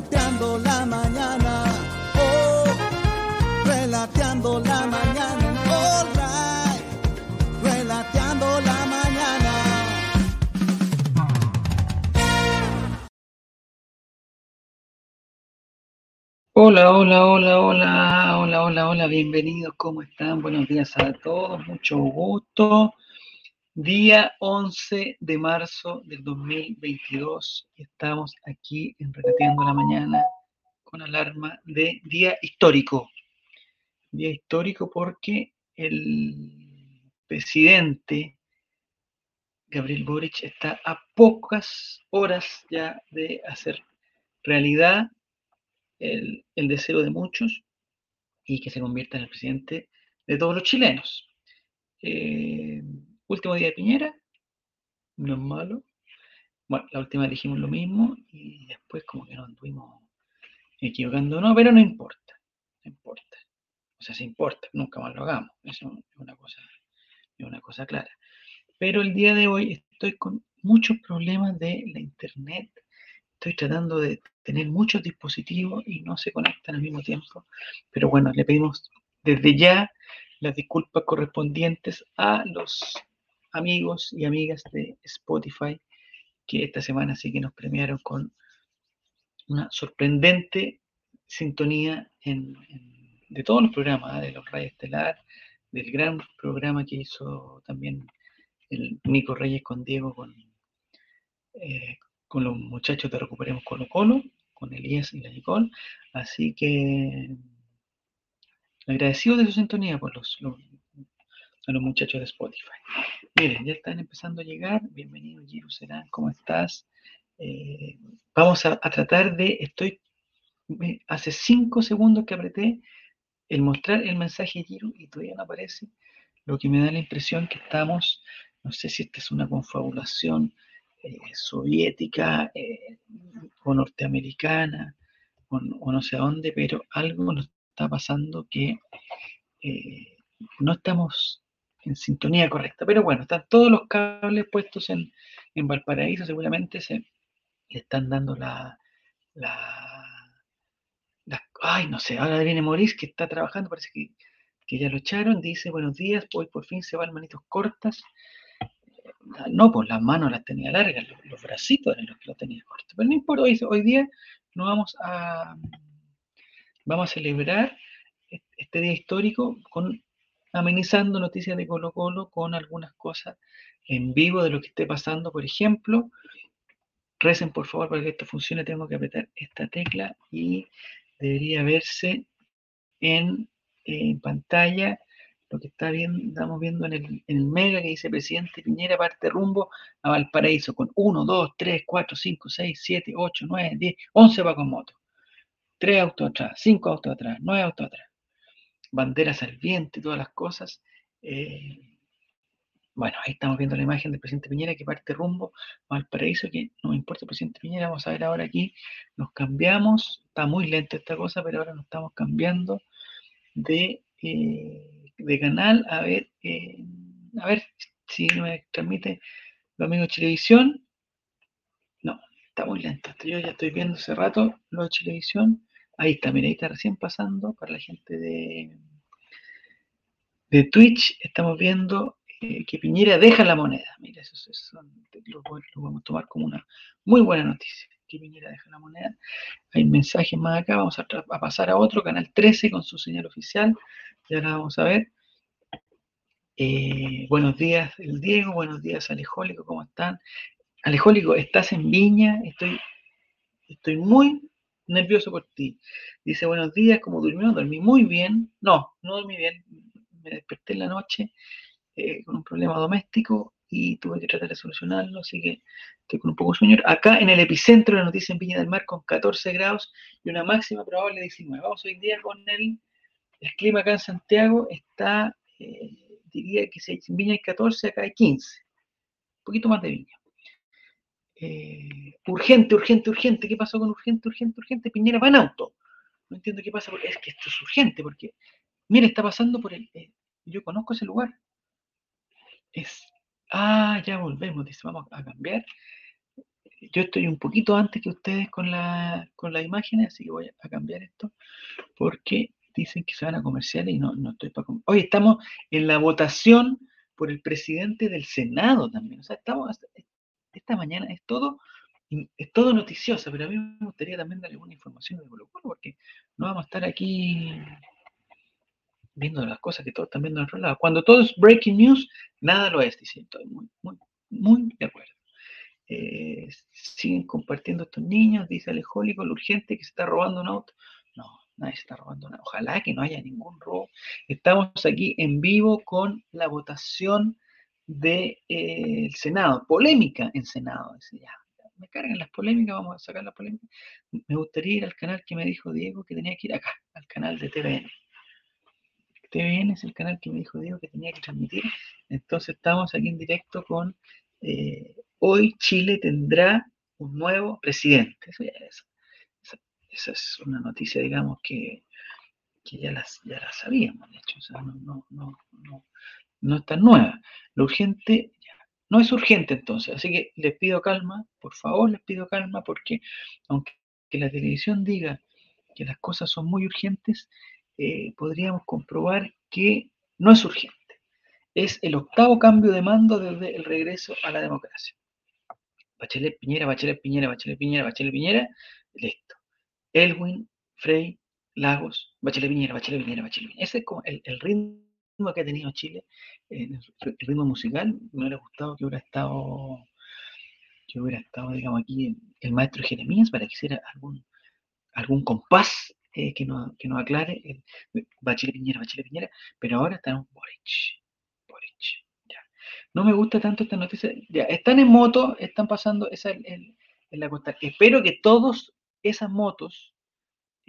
relateando la mañana. Oh, relateando la mañana. All right, relateando la mañana. Hola, hola, hola, hola, hola, hola, hola, bienvenidos, ¿cómo están? Buenos días a todos, mucho gusto. Día 11 de marzo del 2022, estamos aquí en Relateando la Mañana con alarma de día histórico. Día histórico porque el presidente Gabriel Boric está a pocas horas ya de hacer realidad el, el deseo de muchos y que se convierta en el presidente de todos los chilenos. Eh, último día de Piñera, no es malo. Bueno, la última dijimos lo mismo y después como que nos anduvimos equivocando, no, pero no importa, no importa. O sea, se importa, nunca más lo hagamos, eso es una cosa, es una cosa clara. Pero el día de hoy estoy con muchos problemas de la internet, estoy tratando de tener muchos dispositivos y no se conectan al mismo tiempo. Pero bueno, le pedimos desde ya las disculpas correspondientes a los amigos y amigas de Spotify que esta semana sí que nos premiaron con una sorprendente sintonía en, de todos los programas, ¿ah? de los Reyes Estelar, del gran programa que hizo también el Nico Reyes con Diego, con, eh, con los muchachos de Recuperemos Colo Colo, con Elías y la Nicole. Así que agradecido de su sintonía por los, los- a los muchachos de Spotify. Miren, ya están empezando a llegar. Bienvenido, Giro Serán, ¿cómo estás? Eh, vamos a, tratar de, estoy, hace cinco segundos que apreté el mostrar el mensaje Giro y todavía no aparece, lo que me da la impresión que estamos, no sé si esta es una confabulación eh, soviética eh, o norteamericana o, no- sé a dónde, pero algo nos está pasando que no estamos en sintonía correcta. Pero bueno, están todos los cables puestos en, en Valparaíso, seguramente se le están dando la, la, ay, no sé, ahora viene Maurice que está trabajando, parece que, que ya lo echaron, dice buenos días, hoy por fin se van manitos cortas. Ah, No, pues las manos las tenía largas, los, bracitos eran los que los tenía cortos. Pero no importa, hoy, hoy día nos vamos a, vamos a celebrar este día histórico con amenizando noticias de Colo Colo con algunas cosas en vivo de lo que esté pasando. Por ejemplo, recen por favor para que esto funcione, tengo que apretar esta tecla y debería verse en, en pantalla lo que está viendo, estamos viendo en el, en el mega que dice presidente Piñera parte rumbo a Valparaíso con 1, 2, 3, 4, 5, 6, 7, 8, 9, 10, 11 va con moto. 3 autos atrás, 5 autos atrás, 9 autos atrás banderas al viento y todas las cosas. Eh, bueno, ahí estamos viendo la imagen del presidente Piñera que parte rumbo a Valparaíso, que no me importa presidente Piñera, vamos a ver ahora aquí, nos cambiamos, está muy lento esta cosa, pero ahora nos estamos cambiando de, eh, de canal, a ver, eh, a ver si me transmite los amigos de televisión. No, está muy lento, yo ya estoy viendo hace rato lo de televisión. Ahí está, mira, ahí está recién pasando para la gente de, de Twitch estamos viendo eh, que Piñera deja la moneda. Mira, eso, eso lo, lo vamos a tomar como una muy buena noticia. Que Piñera deja la moneda. Hay mensajes más acá. Vamos a pasar a otro, canal 13, con su señal oficial. Ya la vamos a ver. Eh, buenos días, el Diego. Buenos días, Alejólico. ¿Cómo están? Alejólico, ¿estás en Viña? Estoy, estoy muy nervioso por ti. Dice, buenos días, ¿cómo durmió? Dormí muy bien. No, no dormí bien. Me desperté en la noche eh, con un problema doméstico y tuve que tratar de solucionarlo, así que estoy con un poco de sueño. Acá en el epicentro de la noticia en Viña del Mar con 14 grados y una máxima probable de 19. Vamos hoy día con el, el clima acá en Santiago, está, eh, diría que si en Viña hay 14, acá hay 15, un poquito más de Viña. Eh, urgente, urgente, urgente, ¿qué pasó con urgente, urgente, urgente? Piñera va en auto. No entiendo qué pasa, porque es que esto es urgente, porque, mire, está pasando por el, eh, yo conozco ese lugar, es, ah, ya volvemos, dice, vamos a cambiar. yo estoy un poquito antes que ustedes con, la, con las imágenes, así que voy a cambiar esto, porque dicen que se van a comerciales y no, no estoy para... Hoy estamos en la votación por el presidente del Senado también. O sea, estamos, esta mañana es todo, es todo noticioso, pero a mí me gustaría también darle alguna información de Colo porque no vamos a estar aquí viendo las cosas que todos están viendo en otro lado. Cuando todo es breaking news, nada lo es, dice. Muy, muy, muy de acuerdo. Eh, siguen compartiendo estos niños, dice Alejólico, lo urgente que se está robando un auto. No, nadie se está robando nada. Ojalá que no haya ningún robo. Estamos aquí en vivo con la votación del eh, Senado, polémica en Senado. ya, me cargan las polémicas, vamos a sacar la polémica. Me gustaría ir al canal que me dijo Diego que tenía que ir acá, al canal de TVN. TVN es el canal que me dijo Diego que tenía que transmitir. Entonces estamos aquí en directo con eh, hoy Chile tendrá un nuevo presidente. Esa, es una noticia, digamos, que, ya, las, ya la sabíamos, de hecho. O sea, no, no, no, no es tan nueva. Lo urgente no es urgente entonces, así que les pido calma, por favor les pido calma, porque aunque la televisión diga que las cosas son muy urgentes, eh, podríamos comprobar que no es urgente. Es el octavo cambio de mando desde el regreso a la democracia. Bachelet Piñera, Bachelet Piñera, Bachelet Piñera, Bachelet Piñera, listo. Elwin, Frey, Lagos, Bachelet Piñera, Bachelet Piñera, Bachelet Piñera. Ese es como el, ritmo que ha tenido Chile, el, ritmo musical. Me hubiera gustado que hubiera estado, que hubiera estado, digamos, aquí el, maestro Jeremías para que hiciera algún, algún compás eh, que, nos, que nos aclare el Piñera, Bachelet Piñera, pero ahora están Boric. Boric. Ya. No me gusta tanto esta noticia. Ya, están en moto, están pasando, esa en, la costa. Espero que todas esas motos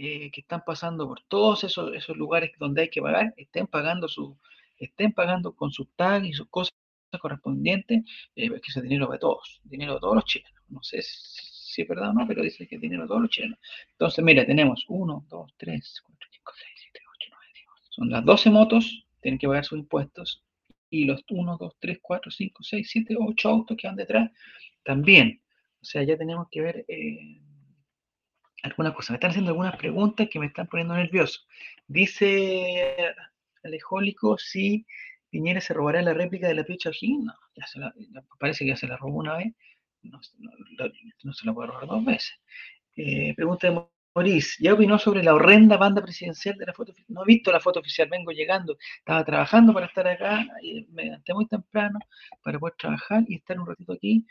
eh, que están pasando por todos esos, esos lugares donde hay que pagar, estén pagando su, estén pagando con sus tags y sus cosas correspondientes, eh, que ese dinero de todos, dinero de todos los chilenos. No sé si es verdad o no, pero dice que dinero todos los chilenos. Entonces, mira, tenemos 1, 2, 3, 4, 5, 6, 7, 8, 9, 10. Son las 12 motos, tienen que pagar sus impuestos. Y los 1, 2, 3, 4, 5, 6, 7, 8 autos que van detrás, también. O sea, ya tenemos que ver eh, algunas cosas. Me están haciendo algunas preguntas que me están poniendo nervioso. Dice Alejólico si Piñera se robará la réplica de la Piocha O'Higgins. No, ya se la, parece que ya se la robó una vez no, se la puede robar dos veces. Eh, pregunta de Maurice, ¿ya opinó sobre la horrenda banda presidencial de la foto? No he visto la foto oficial, vengo llegando, estaba trabajando para estar acá, me levanté muy temprano para poder trabajar y estar un ratito aquí.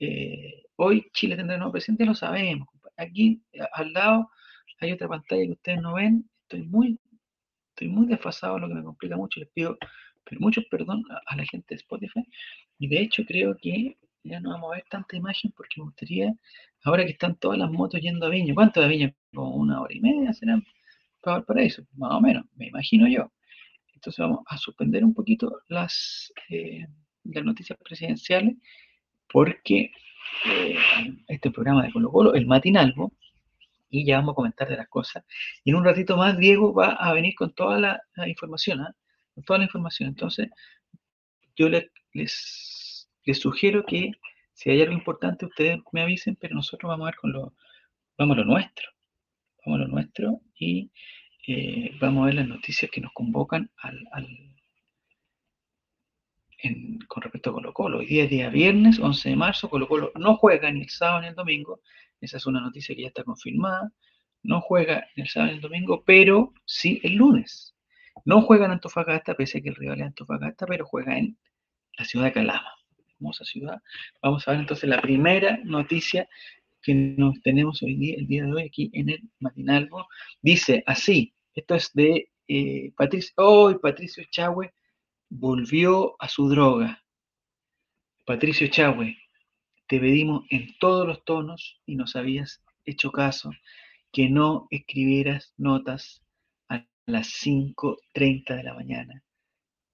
Eh, hoy Chile tendrá un nuevo presidente, lo sabemos. Aquí al lado hay otra pantalla que ustedes no ven, estoy muy, estoy muy desfasado, lo que me complica mucho, les pido mucho perdón a la gente de Spotify. Y de hecho creo que ya no vamos a ver tanta imagen porque me gustaría, ahora que están todas las motos yendo a Viña, ¿cuánto de Viña? Como una hora y media serán para eso más o menos, me imagino yo. Entonces vamos a suspender un poquito las, eh, las noticias presidenciales porque eh, este programa de Colo Colo, el matinalvo, y ya vamos a comentar de las cosas. Y en un ratito más Diego va a venir con toda la, información, ¿ah? con toda la información. Entonces, yo les les sugiero que si hay algo importante, ustedes me avisen, pero nosotros vamos a ver con lo, vamos a lo nuestro. Vamos a lo nuestro y eh, vamos a ver las noticias que nos convocan al, con respecto a Colo Colo. Hoy día es día viernes, 11 de marzo, Colo Colo no juega ni el sábado ni el domingo. Esa es una noticia que ya está confirmada. No juega ni el sábado ni el domingo, pero sí el lunes. No juega en Antofagasta, pese a que el rival es Antofagasta, pero juega en la ciudad de Calama hermosa ciudad. Vamos a ver entonces la primera noticia que nos tenemos hoy día, el día de hoy, aquí en el matinalvo. Dice así, esto es de eh, Patricio, hoy Patricio Chahue volvió a su droga. Patricio Chahue, te pedimos en todos los tonos y nos habías hecho caso que no escribieras notas a las 5.30 de la mañana,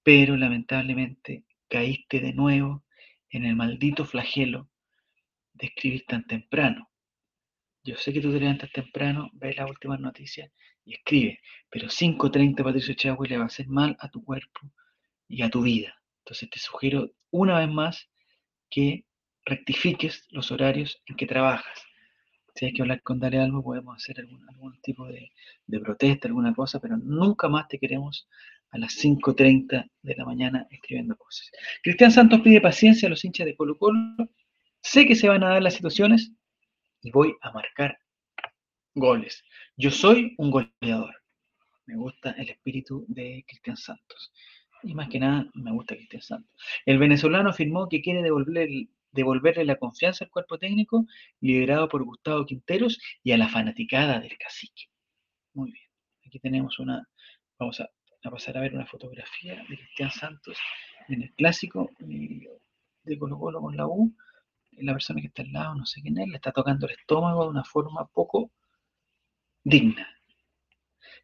pero lamentablemente caíste de nuevo en el maldito flagelo de escribir tan temprano. Yo sé que tú te levantas temprano, ves las últimas noticias y escribe, pero 5.30 Patricio Chagüe le va a hacer mal a tu cuerpo y a tu vida. Entonces te sugiero una vez más que rectifiques los horarios en que trabajas. Si hay que hablar con Dale Albo, podemos hacer algún, algún tipo de, de, protesta, alguna cosa, pero nunca más te queremos a las 5.30 de la mañana escribiendo cosas. Cristian Santos pide paciencia a los hinchas de Colo Colo. Sé que se van a dar las situaciones y voy a marcar goles. Yo soy un goleador. Me gusta el espíritu de Cristian Santos. Y más que nada, me gusta Cristian Santos. El venezolano afirmó que quiere devolverle, devolverle la confianza al cuerpo técnico liderado por Gustavo Quinteros y a la fanaticada del cacique. Muy bien. Aquí tenemos una. Vamos a, a pasar a ver una fotografía de Cristian Santos en el clásico eh, de Colo Colo con la U. La persona que está al lado, no sé quién es, le está tocando el estómago de una forma poco digna.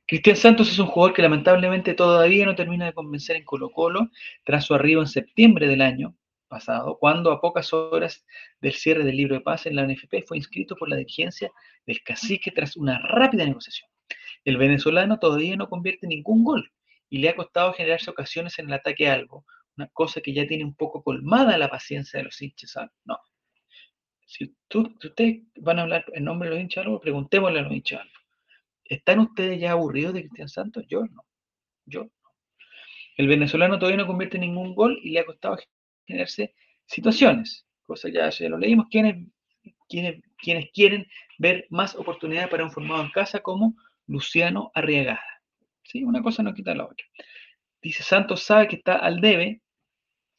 Cristian Santos es un jugador que lamentablemente todavía no termina de convencer en Colo Colo tras su arribo en septiembre del año pasado, cuando a pocas horas del cierre del libro de paz en la NFP fue inscrito por la dirigencia del cacique tras una rápida negociación. El venezolano todavía no convierte ningún gol y le ha costado generarse ocasiones en el ataque algo, una cosa que ya tiene un poco colmada la paciencia de los hinchas. No. Si, tú, ustedes van a hablar en nombre de los hinchas preguntémosle a los hinchas. ¿Están ustedes ya aburridos de Cristian Santos? Yo no. Yo no. El venezolano todavía no convierte ningún gol y le ha costado generarse situaciones. Cosa ya, ya lo leímos. Quienes, quienes, quienes quieren ver más oportunidades para un formado en casa como Luciano Arriagada. ¿Sí? Una cosa no quita la otra. Dice Santos sabe que está al debe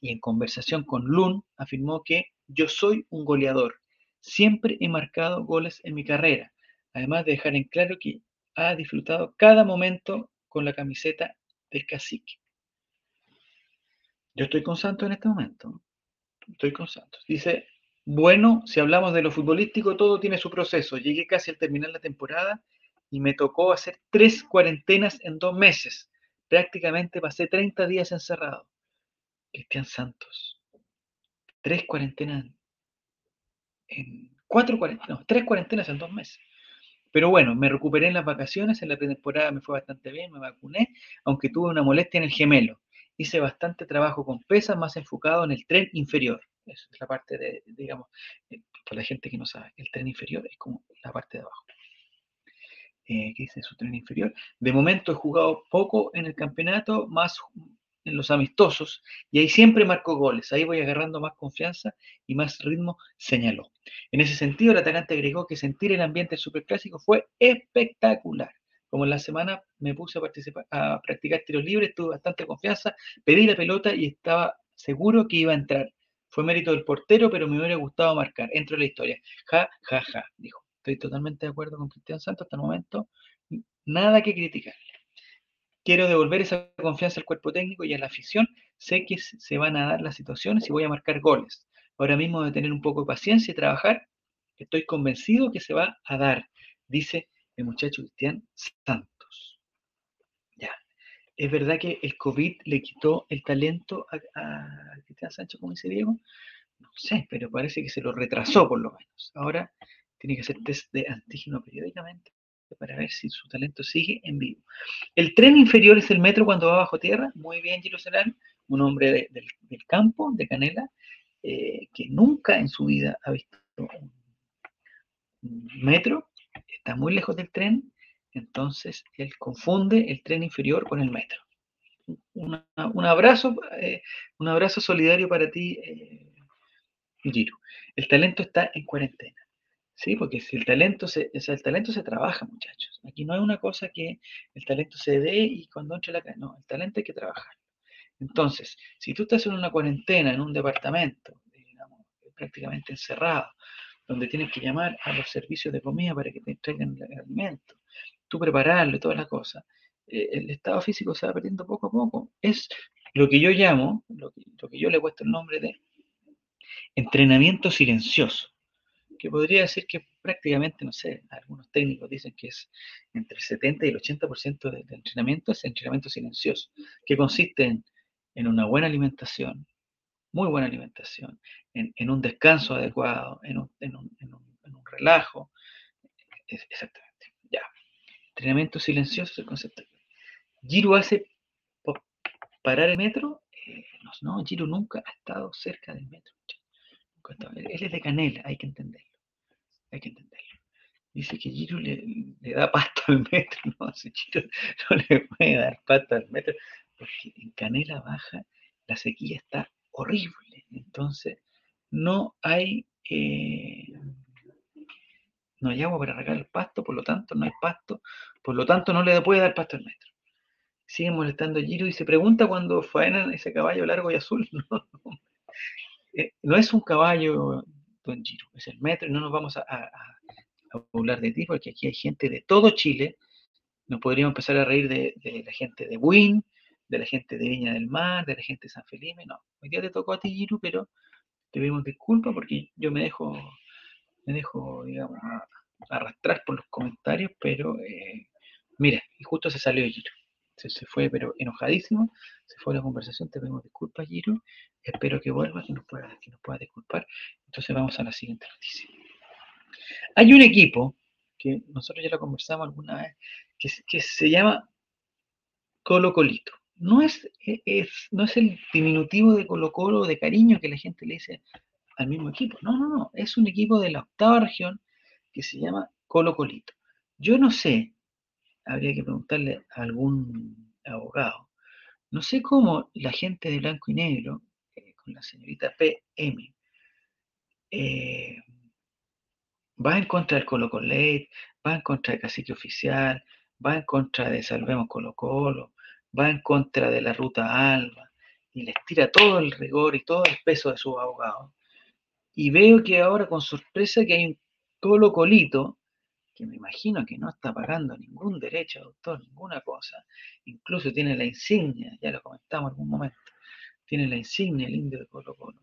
y en conversación con Lun afirmó que yo soy un goleador. Siempre he marcado goles en mi carrera. Además de dejar en claro que ha disfrutado cada momento con la camiseta del cacique. Yo estoy con Santos en este momento. Estoy con Santos. Dice, bueno, si hablamos de lo futbolístico, todo tiene su proceso. Llegué casi al terminar la temporada y me tocó hacer tres cuarentenas en dos meses. Prácticamente pasé 30 días encerrado. Cristian Santos. Tres cuarentenas en cuatro cuarentenas, no, tres cuarentenas en dos meses. Pero bueno, me recuperé en las vacaciones, en la pretemporada me fue bastante bien, me vacuné, aunque tuve una molestia en el gemelo. Hice bastante trabajo con pesas, más enfocado en el tren inferior. Esa es la parte de, digamos, eh, para la gente que no sabe, el tren inferior es como la parte de abajo. Eh, ¿Qué dice su tren inferior? De momento he jugado poco en el campeonato, más los amistosos, y ahí siempre marco goles. Ahí voy agarrando más confianza y más ritmo, señaló. En ese sentido, el atacante agregó que sentir el ambiente superclásico fue espectacular. Como en la semana me puse a, participar, a practicar tiros libres, tuve bastante confianza, pedí la pelota y estaba seguro que iba a entrar. Fue mérito del portero, pero me hubiera gustado marcar. Entro en la historia. Ja, ja, ja, dijo. Estoy totalmente de acuerdo con Cristian Santos hasta el momento. Nada que criticar. Quiero devolver esa confianza al cuerpo técnico y a la afición. Sé que se van a dar las situaciones y voy a marcar goles. Ahora mismo de tener un poco de paciencia y trabajar, estoy convencido que se va a dar, dice el muchacho Cristian Santos. Ya. ¿Es verdad que el COVID le quitó el talento a, Cristian Sancho, como dice Diego? No sé, pero parece que se lo retrasó por lo menos. Ahora tiene que hacer test de antígeno periódicamente para ver si su talento sigue en vivo. El tren inferior es el metro cuando va bajo tierra. Muy bien, Gilo Serán, un hombre de, del, campo, de Canela, eh, que nunca en su vida ha visto un, metro, está muy lejos del tren, entonces él confunde el tren inferior con el metro. Un, abrazo, eh, un abrazo solidario para ti, eh, Giro. El talento está en cuarentena. Sí, porque el talento se, o sea, el talento se trabaja, muchachos. Aquí no hay una cosa que el talento se dé y cuando entre la no, el talento hay que trabajar. Entonces, si tú estás en una cuarentena, en un departamento, digamos, prácticamente encerrado, donde tienes que llamar a los servicios de comida para que te entreguen el alimento, tú prepararlo y todas las cosas, eh, el estado físico se va perdiendo poco a poco. Es lo que yo llamo, lo que, lo que yo le he puesto el nombre de entrenamiento silencioso que podría decir que prácticamente, no sé, algunos técnicos dicen que es entre el 70 y el 80% de, de entrenamiento es entrenamiento silencioso, que consiste en, una buena alimentación, muy buena alimentación, en, un descanso adecuado, en un, en un, un relajo. Es, exactamente, ya. Entrenamiento silencioso es el concepto. Giro hace parar el metro. Eh, no, Giro nunca ha estado cerca del metro Él es de Canela, hay que entenderlo. Hay que entenderlo. Dice que Giro le, da pasto al metro. No, ese Giro no le puede dar pasto al metro, porque en Canela Baja la sequía está horrible. Entonces, no hay, eh, no hay agua para regar el pasto, por lo tanto, no hay pasto, por lo tanto, no le puede dar pasto al metro. Sigue molestando a Giro y se pregunta cuando faenan ese caballo largo y azul. Eh, no es un caballo, don Giro, es el metro y no nos vamos a, hablar de ti porque aquí hay gente de todo Chile. Nos podríamos empezar a reír de, la gente de Buin, de la gente de Viña del Mar, de la gente de San Felipe. No, hoy día te tocó a ti, Giro, pero te pedimos disculpas porque yo me dejo, me dejo, arrastrar por los comentarios, pero eh, mira, y justo se salió Giro se, fue, pero enojadísimo, se fue la conversación, te pedimos disculpas, Giro, espero que vuelva, que nos pueda, que nos pueda disculpar. Entonces vamos a la siguiente noticia. Hay un equipo, que nosotros ya lo conversamos alguna vez, que, que se llama Colo Colito. No es, es, no es el diminutivo de Colo Colo de cariño que la gente le dice al mismo equipo. No, no, no. Es un equipo de la octava región que se llama Colo Colito. Yo no sé habría que preguntarle a algún abogado. No sé cómo la gente de blanco y negro, eh, con la señorita PM, eh, va en contra del Colo Colo va en contra del cacique oficial, va en contra de Salvemos Colo Colo, va en contra de la ruta Alba, y les tira todo el rigor y todo el peso de sus abogados. Y veo que ahora con sorpresa que hay un Colo Colito que me imagino que no está pagando ningún derecho de autor, ninguna cosa, incluso tiene la insignia, ya lo comentamos en algún momento, tiene la insignia el indio de Colo Colo,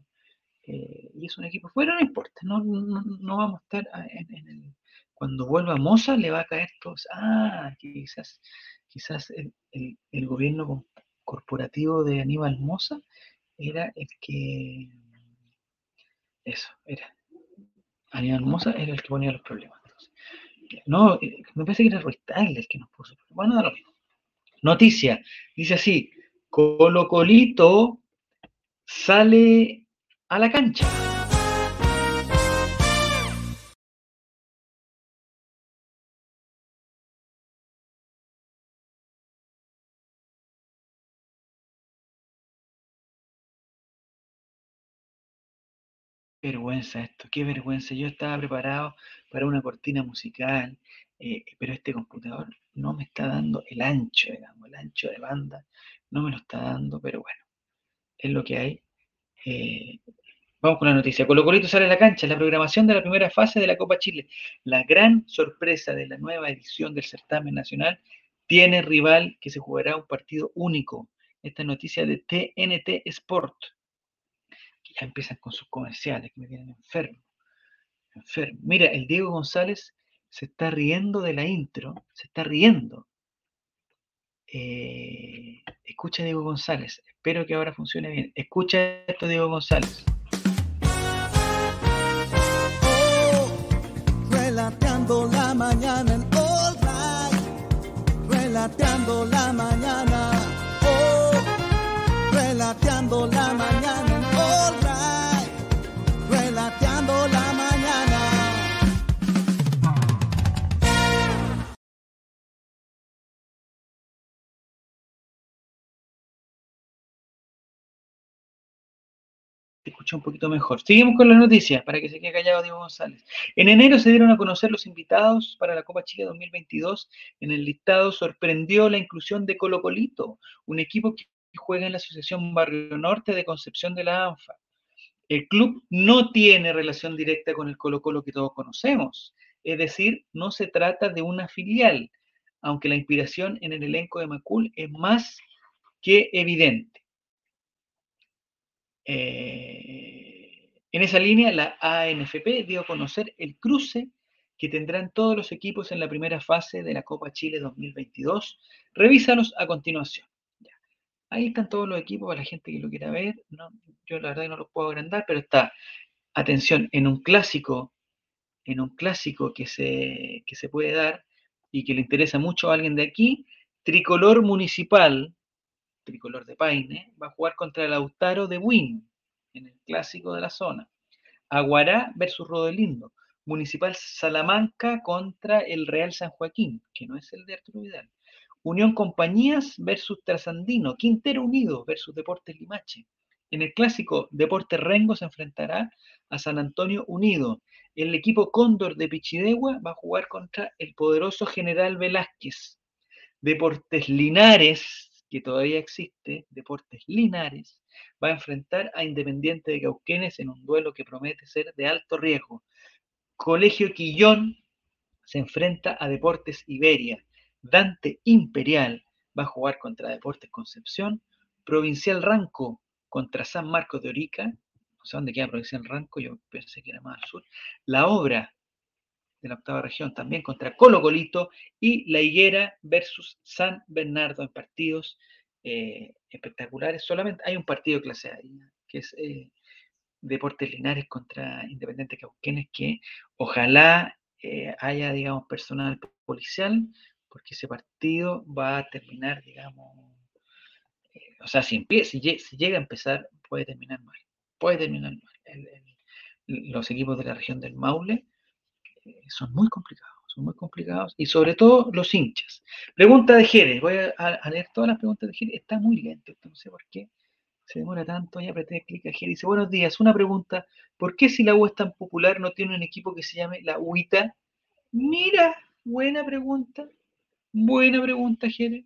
eh, y es un equipo fuera, no importa, no, no, vamos a estar en, el... Cuando vuelva Moza le va a caer todo, ah, quizás, quizás el, el gobierno corporativo de Aníbal Moza era el que... Eso, era. Aníbal Moza era el que ponía los problemas. No, eh, me parece que era Ruiz el que nos puso. Bueno, da. Noticia, dice así, Colo Colito sale a la cancha. Vergüenza esto, qué vergüenza. Yo estaba preparado para una cortina musical, eh, pero este computador no me está dando el ancho, digamos, el ancho de banda, no me lo está dando, pero bueno, es lo que hay. Eh, vamos con la noticia. Colo Colito sale a la cancha, la programación de la primera fase de la Copa Chile. La gran sorpresa de la nueva edición del certamen nacional tiene rival que se jugará un partido único. Esta noticia de TNT Sport ya empiezan con sus comerciales que me tienen enfermo. Enfermo. Mira, el Diego González se está riendo de la intro, se está riendo. Eh, escucha Diego González, espero que ahora funcione bien. Escucha esto, Diego González. Oh, relateando la mañana en All Right, relateando la mañana, un poquito mejor. Seguimos con las noticias para que se quede callado Diego González. En enero se dieron a conocer los invitados para la Copa Chile 2022. En el listado sorprendió la inclusión de Colo Colito, un equipo que juega en la Asociación Barrio Norte de Concepción de la ANFA. El club no tiene relación directa con el Colo Colo que todos conocemos, es decir, no se trata de una filial, aunque la inspiración en el elenco de Macul es más que evidente. Eh, en esa línea, la ANFP dio a conocer el cruce que tendrán todos los equipos en la primera fase de la Copa Chile 2022. Revísalos a continuación. Ahí están todos los equipos para la gente que lo quiera ver. yo la verdad no los puedo agrandar, pero está, atención, en un clásico, en un clásico que se, que se puede dar y que le interesa mucho a alguien de aquí, tricolor municipal tricolor de Paine, va a jugar contra el Lautaro de Win, en el clásico de la zona. Aguará versus Rodelindo, Municipal Salamanca contra el Real San Joaquín, que no es el de Arturo Vidal. Unión Compañías versus Trasandino, Quintero Unido versus Deportes Limache. En el clásico, Deportes Rengo se enfrentará a San Antonio Unido. El equipo Cóndor de Pichidegua va a jugar contra el poderoso General Velázquez. Deportes Linares, que todavía existe, Deportes Linares, va a enfrentar a Independiente de Cauquenes en un duelo que promete ser de alto riesgo. Colegio Quillón se enfrenta a Deportes Iberia. Dante Imperial va a jugar contra Deportes Concepción. Provincial Ranco contra San Marcos de Orica. No sé dónde queda Provincial Ranco, yo pensé que era más al sur. La Obra de la octava región también contra Colo Colito y La Higuera versus San Bernardo en partidos eh, espectaculares. Solamente hay un partido clase A, que es eh, Deportes Linares contra Independiente Cauquenes, que ojalá eh, haya, digamos, personal policial, porque ese partido va a terminar, digamos, o sea, si, si, llega a empezar, puede terminar mal, puede terminar mal. los equipos de la región del Maule son muy complicados, son muy complicados, y sobre todo los hinchas. Pregunta de Jerez, voy a, leer todas las preguntas de Jerez, está muy lento, no sé por qué se demora tanto, ya apreté clic aquí, dice, buenos días, una pregunta, ¿por qué si la U es tan popular no tiene un equipo que se llame la UITA? Mira, buena pregunta, buena pregunta, Jere.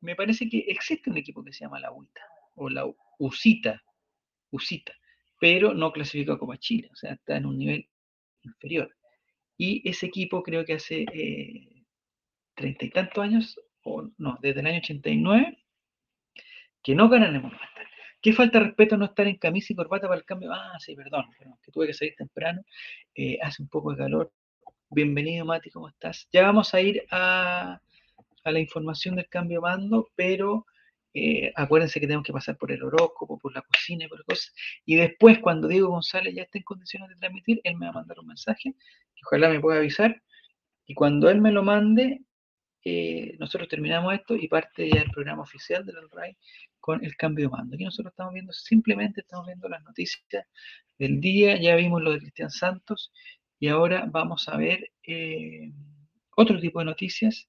Me parece que existe un equipo que se llama la UITA, o la UCITA, UCITA, pero no clasifica como a Chile, o sea, está en un nivel inferior. Y ese equipo creo que hace eh, treinta y tantos años, o no, desde el año 89, que no ganan el Monumental. ¿Qué falta de respeto no estar en camisa y corbata para el cambio? Ah, sí, perdón, que tuve que salir temprano. Eh, hace un poco de calor. Bienvenido, Mati, ¿cómo estás? Ya vamos a ir a, la información del cambio de mando, pero eh, acuérdense que tenemos que pasar por el horóscopo, por la cocina y por cosas. Y después, cuando Diego González ya esté en condiciones de transmitir, él me va a mandar un mensaje, que ojalá me pueda avisar. Y cuando él me lo mande, eh, nosotros terminamos esto y parte ya el programa oficial del RAI con el cambio de mando. Aquí nosotros estamos viendo, simplemente estamos viendo las noticias del día, ya vimos lo de Cristian Santos y ahora vamos a ver eh, otro tipo de noticias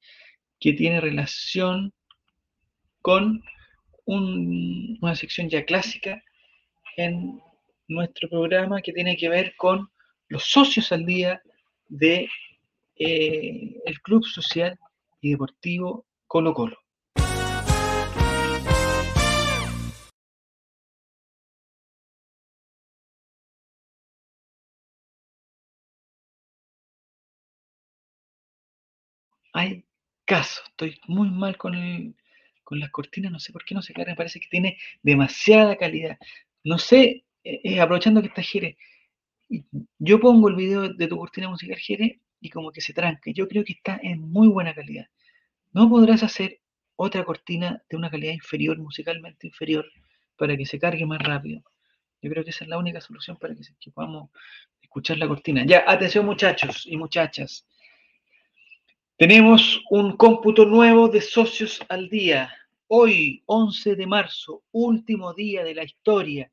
que tiene relación con una sección ya clásica en nuestro programa que tiene que ver con los socios al día de eh, el Club Social y Deportivo Colo Colo. hay casos. Estoy muy mal con, con las cortinas, no sé por qué no se carga, parece que tiene demasiada calidad. No sé, eh, eh, aprovechando que está Jere, yo pongo el video de tu cortina musical Jere y como que se tranca. Yo creo que está en muy buena calidad. No podrás hacer otra cortina de una calidad inferior, musicalmente inferior, para que se cargue más rápido. Yo creo que esa es la única solución para que, que podamos escuchar la cortina. Ya, atención muchachos y muchachas. Tenemos un cómputo nuevo de socios al día. Hoy, 11 de marzo, último día de la historia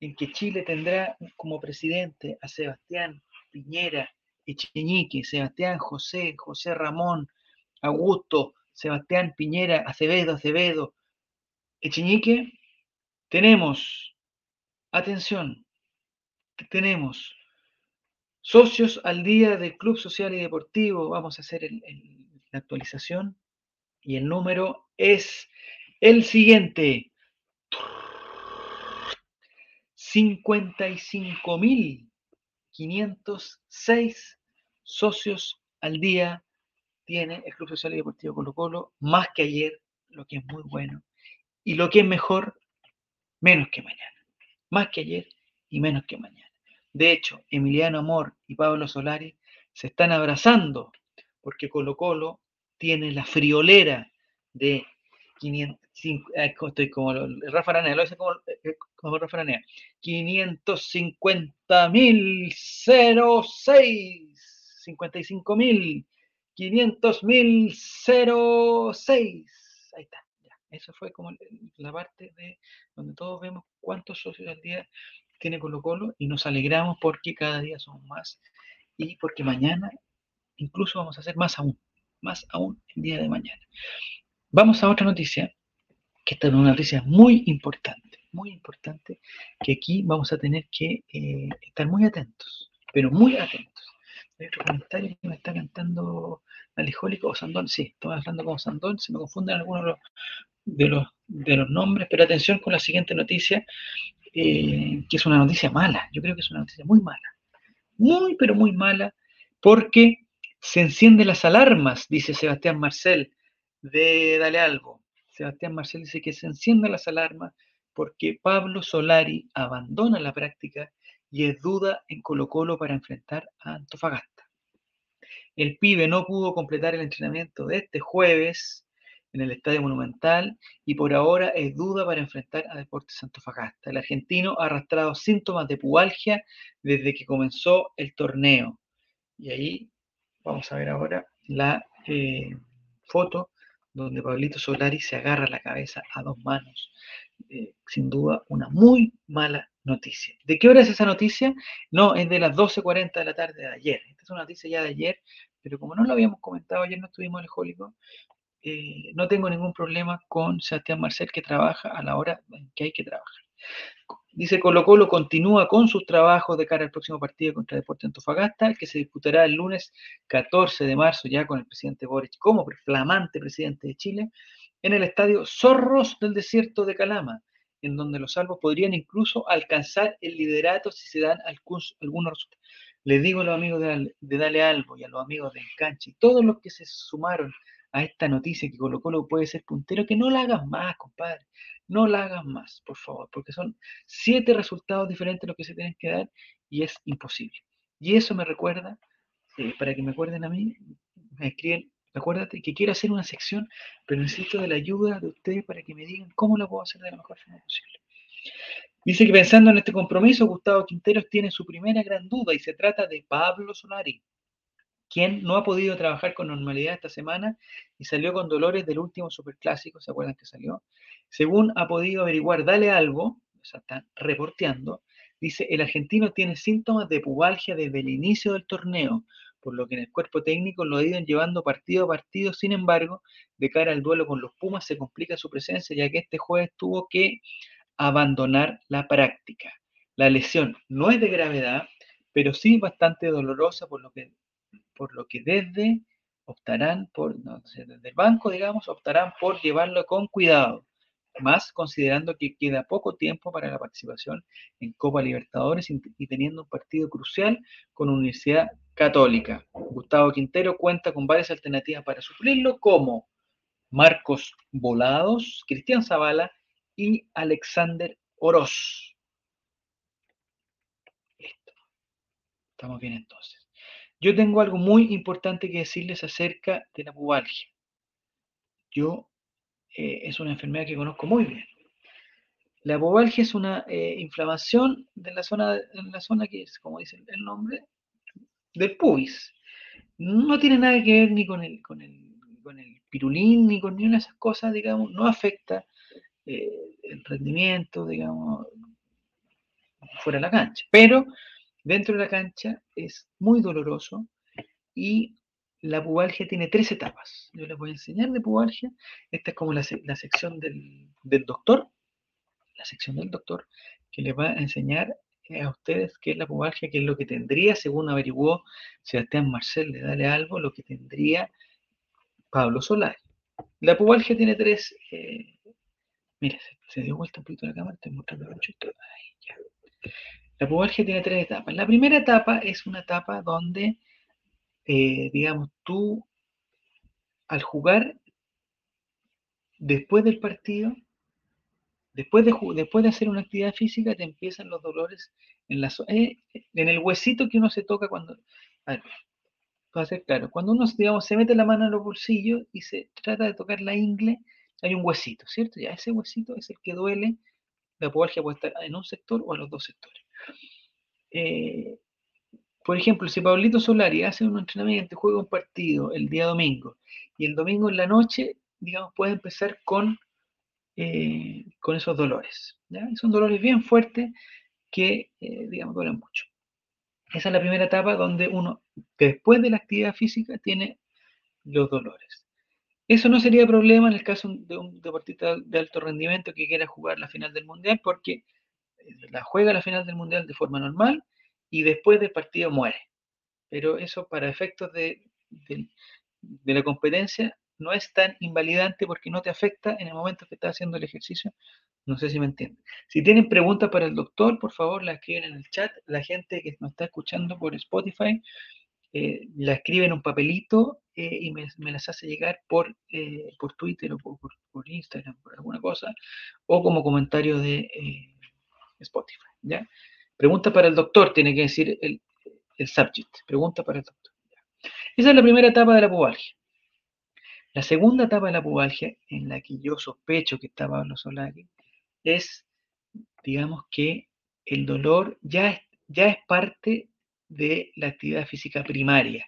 en que Chile tendrá como presidente a Sebastián Piñera Echeñique, Sebastián José, José Ramón, Augusto, Sebastián Piñera, Acevedo, Acevedo, Echeñique. Tenemos, atención, tenemos Socios al día del Club Social y Deportivo, vamos a hacer la actualización y el número es el siguiente. 55.506 socios al día tiene el Club Social y Deportivo Colo Colo, más que ayer, lo que es muy bueno. Y lo que es mejor, menos que mañana. Más que ayer y menos que mañana. De hecho, Emiliano Amor y Pablo Solari se están abrazando porque Colo Colo tiene la friolera de 500, estoy como Rafa Aranea, lo dice como, eh, Rafa Aranea, 550 mil 06, 55 mil 500 mil 06. Ahí está. Eso fue como la parte de donde todos vemos cuántos socios al día tiene Colo Colo y nos alegramos porque cada día somos más y porque mañana incluso vamos a hacer más aún, más aún el día de mañana. Vamos a otra noticia, que esta es una noticia muy importante, muy importante, que aquí vamos a tener que eh, estar muy atentos, pero muy atentos. Hay otro comentario que me está cantando Alijólico o Sandón, sí, estoy hablando como Sandón, se me confunden algunos de los, de los, nombres, pero atención con la siguiente noticia, eh, que es una noticia mala, yo creo que es una noticia muy mala, muy, pero muy mala, porque se encienden las alarmas, dice Sebastián Marcel de Dale Albo. Sebastián Marcel dice que se encienden las alarmas porque Pablo Solari abandona la práctica y es duda en Colo Colo para enfrentar a Antofagasta. El pibe no pudo completar el entrenamiento de este jueves en el Estadio Monumental y por ahora es duda para enfrentar a Deportes Antofagasta. El argentino ha arrastrado síntomas de pubalgia desde que comenzó el torneo. Y ahí vamos a ver ahora la eh, foto donde Pablito Solari se agarra la cabeza a dos manos. Eh, sin duda, una muy mala noticia. ¿De qué hora es esa noticia? No, es de las 12.40 de la tarde de ayer. Esta es una noticia ya de ayer, pero como no lo habíamos comentado, ayer no estuvimos en eh, no tengo ningún problema con Sebastián Marcel que trabaja a la hora en que hay que trabajar. Dice Colo Colo continúa con sus trabajos de cara al próximo partido contra Deporte Antofagasta, que se disputará el lunes 14 de marzo ya con el presidente Boric como flamante presidente de Chile, en el estadio Zorros del Desierto de Calama, en donde los salvos podrían incluso alcanzar el liderato si se dan algunos, resultados. Les digo a los amigos de, Dale Albo y a los amigos de Encanche y todos los que se sumaron a esta noticia que Colo Colo puede ser puntero, que no la hagan más, compadre. No la hagan más, por favor, porque son siete resultados diferentes los que se tienen que dar y es imposible. Y eso me recuerda, eh, para que me acuerden a mí, me escriben, acuérdate que quiero hacer una sección, pero necesito de la ayuda de ustedes para que me digan cómo la puedo hacer de la mejor forma posible. Dice que pensando en este compromiso, Gustavo Quinteros tiene su primera gran duda y se trata de Pablo Solari quien no ha podido trabajar con normalidad esta semana y salió con dolores del último superclásico, ¿se acuerdan que salió? Según ha podido averiguar, dale algo, o sea, está reporteando, dice, el argentino tiene síntomas de pubalgia desde el inicio del torneo, por lo que en el cuerpo técnico lo ido llevando partido a partido, sin embargo, de cara al duelo con los Pumas se complica su presencia, ya que este jueves tuvo que abandonar la práctica. La lesión no es de gravedad, pero sí bastante dolorosa, por lo que por lo que desde optarán por, no, desde el banco, digamos, optarán por llevarlo con cuidado, más considerando que queda poco tiempo para la participación en Copa Libertadores y teniendo un partido crucial con Universidad Católica. Gustavo Quintero cuenta con varias alternativas para suplirlo, como Marcos Volados, Cristian Zavala y Alexander Oroz. Listo. Estamos bien entonces. Yo tengo algo muy importante que decirles acerca de la pubalgia. Yo, eh, es una enfermedad que conozco muy bien. La pubalgia es una eh, inflamación de la zona, en la zona que es, como dice el nombre, del pubis. No tiene nada que ver ni con el, con el, con el pirulín, ni con ninguna de esas cosas, digamos, no afecta eh, el rendimiento, digamos, fuera de la cancha. Pero Dentro de la cancha es muy doloroso y la pubalgia tiene tres etapas. Yo les voy a enseñar de pubalgia. Esta es como la, sección del, doctor, la sección del doctor, que les va a enseñar a ustedes qué es la pubalgia, qué es lo que tendría, según averiguó Sebastián Marcel de Dale Albo, lo que tendría Pablo Solari. La pubalgia tiene tres. Eh, mira, se, dio vuelta un poquito la cámara, estoy mostrando mucho esto. Ahí, ya. La pubalgia tiene tres etapas. La primera etapa es una etapa donde, eh, digamos, tú al jugar después del partido, después de, después de hacer una actividad física, te empiezan los dolores en, eh, en el huesito que uno se toca cuando... A ver, para ser claro, cuando uno, digamos, se mete la mano en los bolsillos y se trata de tocar la ingle, hay un huesito, ¿cierto? Ya ese huesito es el que duele. La pubalgia puede estar en un sector o en los dos sectores. Eh, por ejemplo, si Pablito Solari hace un entrenamiento, juega un partido el día domingo y el domingo en la noche, digamos, puede empezar con, eh, con esos dolores. son dolores bien fuertes que, eh, digamos, duelen mucho. Esa es la primera etapa donde uno, después de la actividad física, tiene los dolores. Eso no sería problema en el caso de un deportista de alto rendimiento que quiera jugar la final del mundial, porque la juega la final del mundial de forma normal y después del partido muere. Pero eso para efectos de, de la competencia no es tan invalidante porque no te afecta en el momento que estás haciendo el ejercicio. No sé si me entienden. Si tienen preguntas para el doctor, por favor, la escriben en el chat. La gente que nos está escuchando por Spotify, eh, la escribe en un papelito eh, y me, las hace llegar por, eh, por Twitter o por, por, Instagram, por alguna cosa, o como comentario de Spotify. ¿ya? Pregunta para el doctor, tiene que decir el, el subject. Pregunta para el doctor. Esa es la primera etapa de la pubalgia. La segunda etapa de la pubalgia, en la que yo sospecho que está Pablo Solari, es, digamos que el dolor ya es, ya es parte de la actividad física primaria.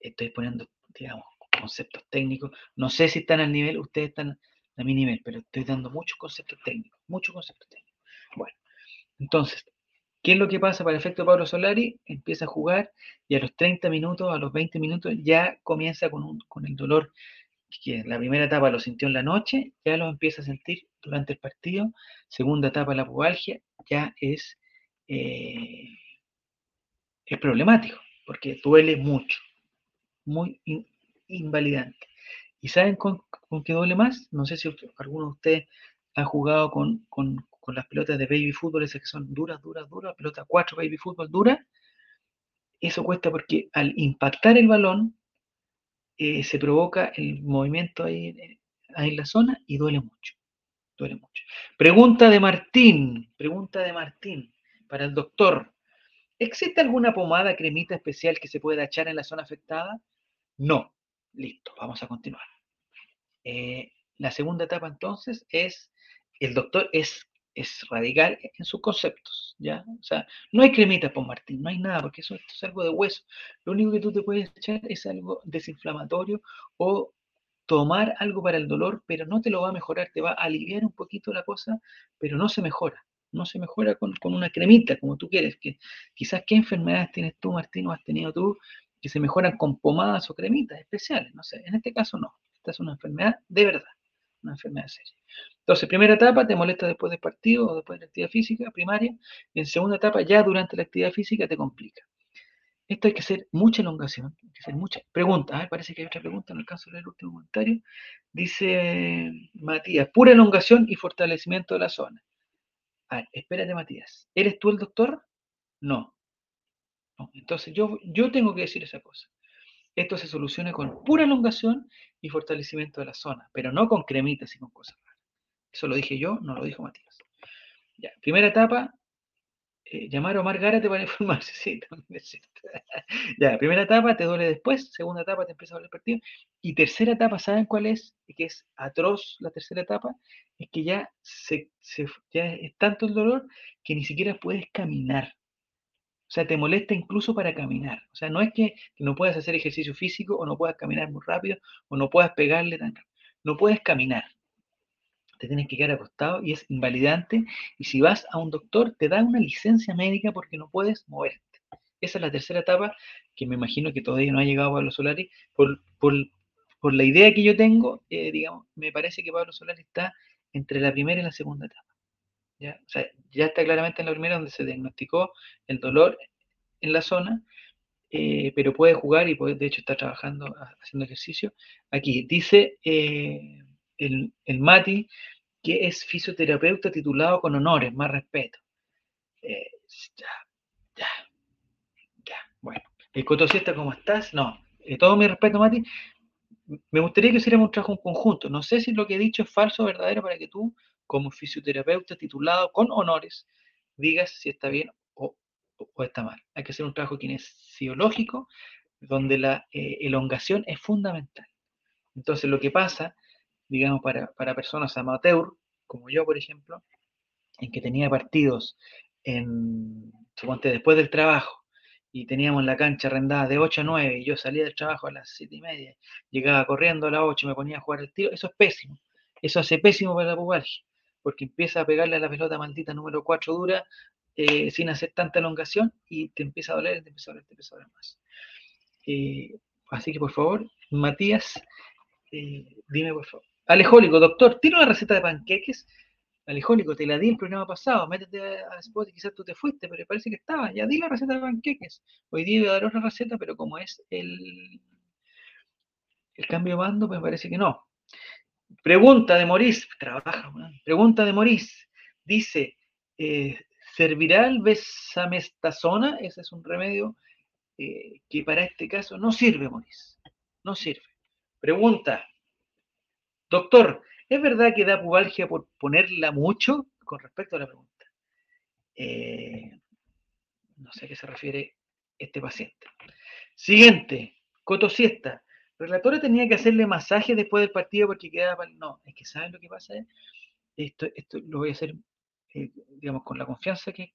Estoy poniendo, digamos, conceptos técnicos. No sé si están al nivel, ustedes están a mi nivel, pero estoy dando muchos conceptos técnicos, muchos conceptos técnicos. Bueno, entonces, ¿Qué es lo que pasa para el efecto Pablo Solari? Empieza a jugar y a los 30 minutos, a los 20 minutos, ya comienza con, con el dolor que en la primera etapa lo sintió en la noche, ya lo empieza a sentir durante el partido. Segunda etapa, la pubalgia, ya es, eh, es problemático, porque duele mucho, muy invalidante. ¿Y saben con, qué duele más? No sé si alguno de ustedes ha jugado con las pelotas de baby fútbol, esas que son duras, duras, duras, pelota 4 baby fútbol dura, eso cuesta porque al impactar el balón eh, se provoca el movimiento ahí, ahí, en la zona y duele mucho. Duele mucho. Pregunta de Martín, pregunta de Martín para el doctor. ¿Existe alguna pomada cremita especial que se pueda echar en la zona afectada? No. Listo, vamos a continuar. Eh, la segunda etapa entonces es, el doctor es es radical en sus conceptos, ¿ya? O sea, no hay cremitas por Martín, no hay nada, porque eso es algo de hueso. Lo único que tú te puedes echar es algo desinflamatorio o tomar algo para el dolor, pero no te lo va a mejorar, te va a aliviar un poquito la cosa, pero no se mejora. No se mejora con, con una cremita, como tú quieres. Que, quizás qué enfermedades tienes tú, Martín, o has tenido tú, que se mejoran con pomadas o cremitas especiales. No sé, en este caso no. Esta es una enfermedad de verdad, una enfermedad seria. Entonces, primera etapa, te molesta después del partido o después de la actividad física primaria. En segunda etapa, ya durante la actividad física, te complica. Esto hay que hacer mucha elongación, hay que hacer mucha pregunta. parece que hay otra pregunta en el caso del último comentario. Dice Matías, pura elongación y fortalecimiento de la zona. A ver, espérate, Matías. ¿Eres tú el doctor? No. no. Entonces, yo, yo tengo que decir esa cosa. Esto se soluciona con pura elongación y fortalecimiento de la zona, pero no con cremitas y con cosas eso lo dije yo, no lo dijo Matías. Ya, primera etapa, eh, llamar a Omar Gárate para informarse. Sí, también es cierto. ya, primera etapa te duele después, segunda etapa te empieza a doler el partido. Y tercera etapa, ¿saben cuál es? Que es atroz la tercera etapa, es que ya es tanto el dolor que ni siquiera puedes caminar. O sea, te molesta incluso para caminar. O sea, no es que, no puedas hacer ejercicio físico o no puedas caminar muy rápido o no puedas pegarle tan rápido. No puedes caminar te tienes que quedar acostado y es invalidante. Y si vas a un doctor, te da una licencia médica porque no puedes moverte. Esa es la tercera etapa que me imagino que todavía no ha llegado Pablo Solari. Por, por, la idea que yo tengo, eh, digamos, me parece que Pablo Solari está entre la primera y la segunda etapa. ¿Ya? Ya está claramente en la primera donde se diagnosticó el dolor en la zona, eh, pero puede jugar y puede, de hecho está trabajando, haciendo ejercicio. Aquí dice... Eh, el, el Mati, que es fisioterapeuta titulado con honores, más respeto. Eh, ya, ya, ya, bueno. El Cotosiesta, ¿cómo estás? No, todo mi respeto, Mati. Me gustaría que hiciéramos un trabajo en conjunto. No sé si lo que he dicho es falso o verdadero para que tú, como fisioterapeuta titulado con honores, digas si está bien o, está mal. Hay que hacer un trabajo kinesiológico donde la eh, elongación es fundamental. Entonces, lo que pasa digamos, para, para personas amateur, como yo, por ejemplo, en que tenía partidos en, suponte, después del trabajo, y teníamos la cancha arrendada de 8 a 9, y yo salía del trabajo a las 7 y media, llegaba corriendo a las 8 y me ponía a jugar el tiro, eso es pésimo. Eso hace pésimo para la pubalgia, porque empieza a pegarle a la pelota maldita número 4 dura eh, sin hacer tanta elongación y te empieza a doler, te empieza a doler, te empieza a doler más. Eh, así que por favor, Matías, eh, dime por favor. Alejólico, doctor, ¿tiene una receta de panqueques? Alejólico, te la di el programa pasado, métete a Spot y quizás tú te fuiste, pero parece que estaba. Ya di la receta de panqueques. Hoy día voy a dar otra receta, pero como es el, el cambio de mando, me parece que no. Pregunta de Morís, trabaja, pregunta de Morís, dice, eh, ¿servirá el besamestazona? Ese es un remedio eh, que para este caso no sirve, Morís, no sirve. Pregunta, doctor, ¿es verdad que da pubalgia por ponerla mucho? Con respecto a la pregunta. Eh, no sé a qué se refiere este paciente. Siguiente, cotosiesta. Relatora tenía que hacerle masaje después del partido porque quedaba. No, es que ¿saben lo que pasa? Esto, esto lo voy a hacer, eh, digamos, con la confianza que,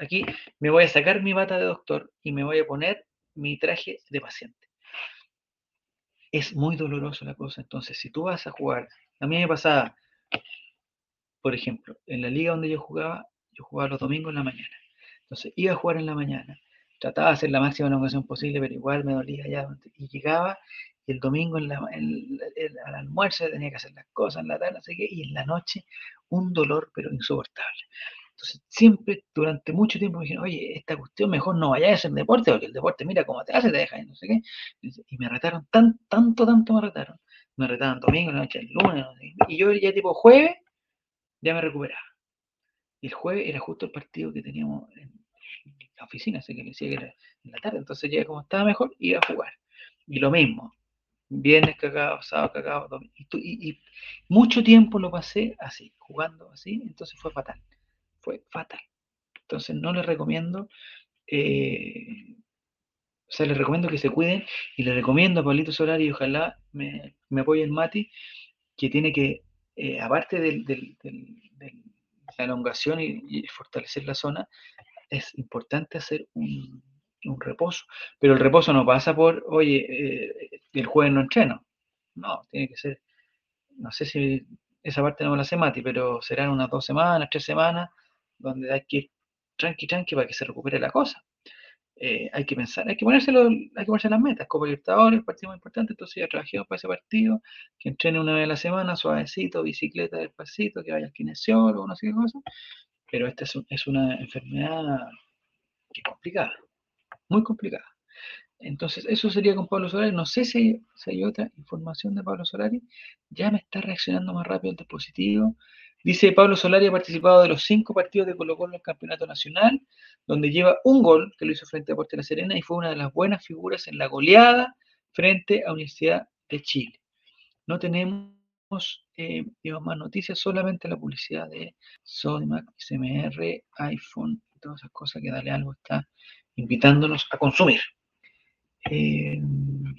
aquí me voy a sacar mi bata de doctor y me voy a poner mi traje de paciente. Es muy doloroso la cosa. Entonces, si tú vas a jugar, a mí me pasaba, por ejemplo, en la liga donde yo jugaba, yo jugaba los domingos en la mañana. Entonces, iba a jugar en la mañana trataba de hacer la máxima ocasión posible, pero igual me dolía ya. Y llegaba el domingo al almuerzo tenía que hacer las cosas, en la tarde, no sé qué, y en la noche un dolor, pero insoportable. Entonces, siempre, durante mucho tiempo me dijeron, oye, esta cuestión mejor no vaya a hacer deporte, porque el deporte, mira cómo te hace, te deja, y no sé qué. Y me retaron tan, tanto, tanto me retaron. Me retaron domingo, la noche, el lunes. Y yo ya tipo jueves, ya me recuperaba. Y el jueves era justo el partido que teníamos en la oficina, así que le decía que era en la tarde. Entonces ya como estaba mejor, iba a jugar. Y lo mismo, viernes cagado, sábado cagado, domingo. Y, mucho tiempo lo pasé así, jugando así, entonces fue fatal. Fue fatal. Entonces no les recomiendo, eh, o sea, les recomiendo que se cuiden y les recomiendo a Pablito Solari y ojalá me, me apoye el Mati, que tiene que, eh, aparte de la elongación y, fortalecer la zona, es importante hacer un, un reposo. Pero el reposo no pasa por, oye, eh, el jueves no entreno. No, tiene que ser, no sé si esa parte no me la sé Mati, pero serán unas dos semanas, tres semanas, donde hay que ir tranqui, tranqui para que se recupere la cosa. Eh, hay que pensar, hay que, ponérselo, hay que ponerse las metas, como Libertadores, partido muy importante, entonces ya trabajemos para ese partido, que entrene una vez a la semana, suavecito, bicicleta despacito, que vaya al kinesiólogo, no sé qué cosa, pero esta es, es una enfermedad que es complicada muy complicada. Entonces, eso sería con Pablo Solari. No sé si hay, otra información de Pablo Solari. Ya me está reaccionando más rápido el dispositivo. Dice Pablo Solari ha participado de los cinco partidos de Colo Colo en el Campeonato Nacional, donde lleva un gol que lo hizo frente a Puerto La Serena y fue una de las buenas figuras en la goleada frente a Universidad de Chile. No tenemos eh, más noticias, solamente la publicidad de Sodimac, CMR, iPhone, todas esas cosas que Dale Algo está invitándonos a consumir. Eh,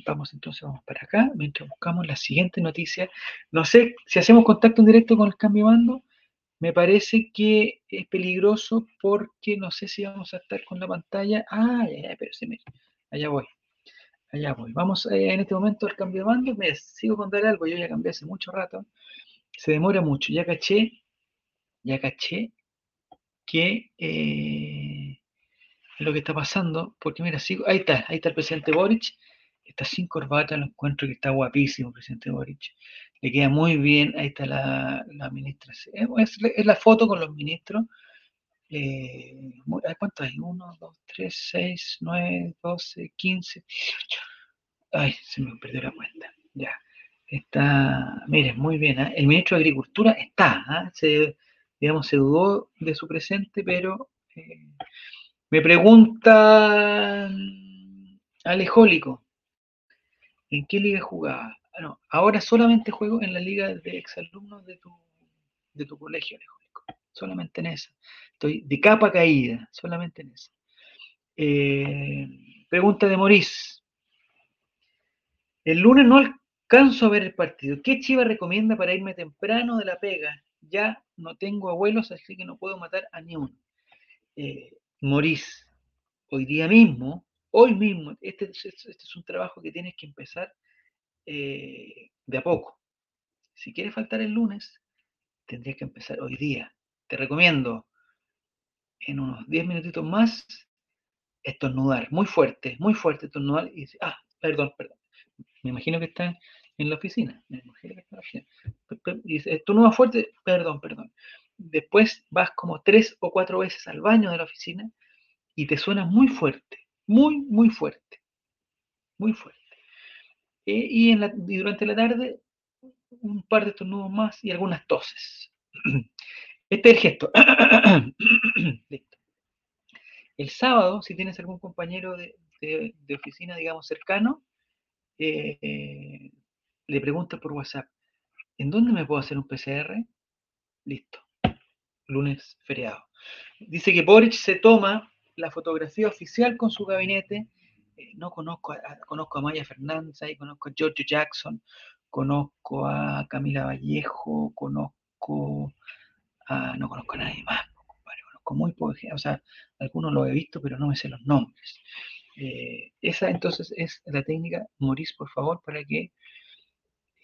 vamos entonces, vamos para acá, mientras buscamos la siguiente noticia. No sé si hacemos contacto en directo con el cambio de mando, me parece que es peligroso porque no sé si vamos a estar con la pantalla. Ah, ya, ya, pero sí, mira, allá voy. Allá voy. Vamos eh, en este momento al cambio de mando. Me sigo con dar algo, yo ya cambié hace mucho rato. Se demora mucho. Ya caché, ya caché que eh, lo que está pasando, porque mira, ahí está, ahí está el presidente Boric, está sin corbata, lo encuentro que está guapísimo el presidente Boric, le queda muy bien, ahí está la, ministra, es, la foto con los ministros, eh, ¿cuántos hay? 1, 2, 3, 6, 9, 12, 15, 18, ay, se me perdió la cuenta, ya, está, miren, muy bien, ¿eh? el ministro de Agricultura está, ¿eh? se, digamos, se dudó de su presente, pero... Me pregunta Alejólico, ¿en qué liga jugaba? Ah, ahora solamente juego en la liga de exalumnos de tu, de tu colegio, Alejólico. Solamente en esa. Estoy de capa caída, solamente en esa. Eh, pregunta de Morís. El lunes no alcanzo a ver el partido. ¿Qué chiva recomienda para irme temprano de la pega? Ya no tengo abuelos, así que no puedo matar a ni uno. Eh, morís hoy día mismo, hoy mismo, este, este, es un trabajo que tienes que empezar eh, de a poco. Si quieres faltar el lunes, tendrías que empezar hoy día. Te recomiendo en unos 10 minutitos más estornudar, muy fuerte, muy fuerte estornudar y decir, ah, perdón, perdón. Me imagino que está en la oficina. Me imagino que. Y dice, estornuda fuerte, perdón, perdón. Después vas como tres o cuatro veces al baño de la oficina y te suena muy fuerte, muy, muy fuerte, muy fuerte. Y durante la tarde un par de estornudos más y algunas toses. Este es el gesto. Listo. El sábado, si tienes algún compañero de, oficina, digamos, cercano, eh, le preguntas por WhatsApp, ¿en dónde me puedo hacer un PCR? Listo. Lunes feriado. Dice que Boric se toma la fotografía oficial con su gabinete. Eh, no conozco a, conozco a Maya Fernández, ahí conozco a George Jackson, conozco a Camila Vallejo, conozco a, no conozco a nadie más, conozco muy o sea, algunos lo he visto, pero no me sé los nombres. Eh, esa entonces es la técnica, Maurice, por favor, para que...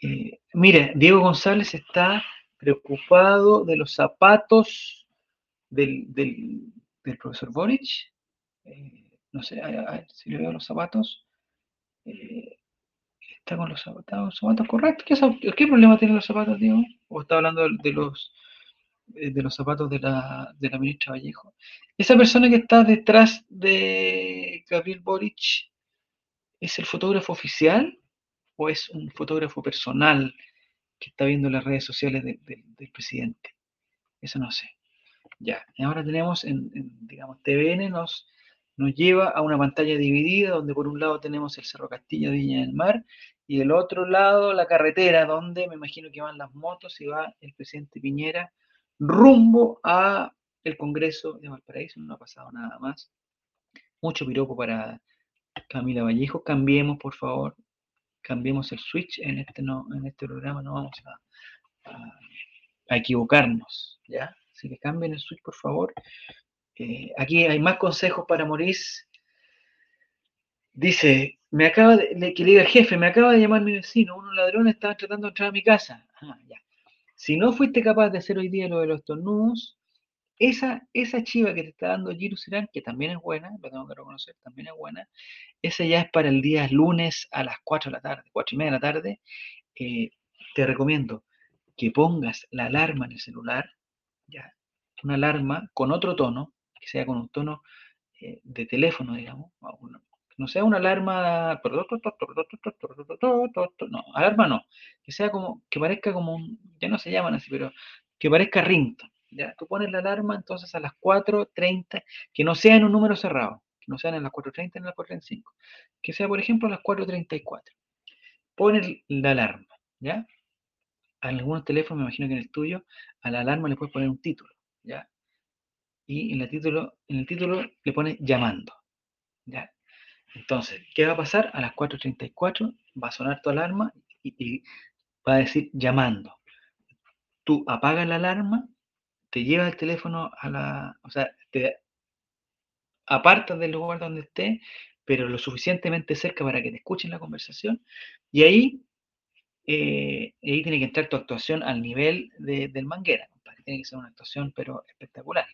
Eh, mire, Diego González está preocupado de los zapatos del, del, profesor Boric. Eh, no sé, a, si le veo los zapatos. está con los zapatos, correctos. ¿Qué, problema tienen los zapatos, Diego? ¿O está hablando de los eh, de los zapatos de la, de la ministra Vallejo. Esa persona que está detrás de Gabriel Boric, ¿es el fotógrafo oficial o es un fotógrafo personal que está viendo las redes sociales del presidente? Eso no sé. Ya, y ahora tenemos en, digamos, TVN nos, lleva a una pantalla dividida donde por un lado tenemos el Cerro Castillo Viña del Mar y del otro lado la carretera donde me imagino que van las motos y va el presidente Piñera rumbo a el Congreso de Valparaíso, no ha pasado nada más. Mucho piropo para Camila Vallejo. Cambiemos, por favor, cambiemos el switch en este, no, en este programa, no vamos a, equivocarnos, ¿ya? Así que cambien el switch, por favor. Eh, aquí hay más consejos para Maurice. Dice, me acaba de, que le diga jefe, me acaba de llamar mi vecino, unos ladrones estaban tratando de entrar a mi casa. Ah, ya. Si no fuiste capaz de hacer hoy día lo de los tornudos, esa, esa chiva que te está dando Giru Sirán, que también es buena, lo tengo que reconocer, también es buena, esa ya es para el día lunes a las 4 de la tarde, 4 y media de la tarde. Eh, te recomiendo que pongas la alarma en el celular, ya, una alarma con otro tono, que sea con un tono eh, de teléfono, digamos, no sea una alarma, no, alarma no, que sea como, que parezca como un, ya no se llaman así, pero que parezca ringtone. Tú pones la alarma entonces a las 4.30, que no sea en un número cerrado, que no sean en las 4.30 ni en las 4.35, que sea por ejemplo a las 4.34. Pones la alarma, ¿ya? En algunos teléfonos, me imagino que en el tuyo, a la alarma le puedes poner un título, ¿ya? Y en el título, en el título le pones llamando, ¿ya? Entonces, ¿qué va a pasar? A las 4.34 va a sonar tu alarma y, va a decir llamando. Tú apagas la alarma, te llevas el teléfono a la, o sea, te apartas del lugar donde esté, pero lo suficientemente cerca para que te escuchen la conversación, y ahí, eh, ahí tiene que entrar tu actuación al nivel del manguera, tiene que ser una actuación, pero espectacular.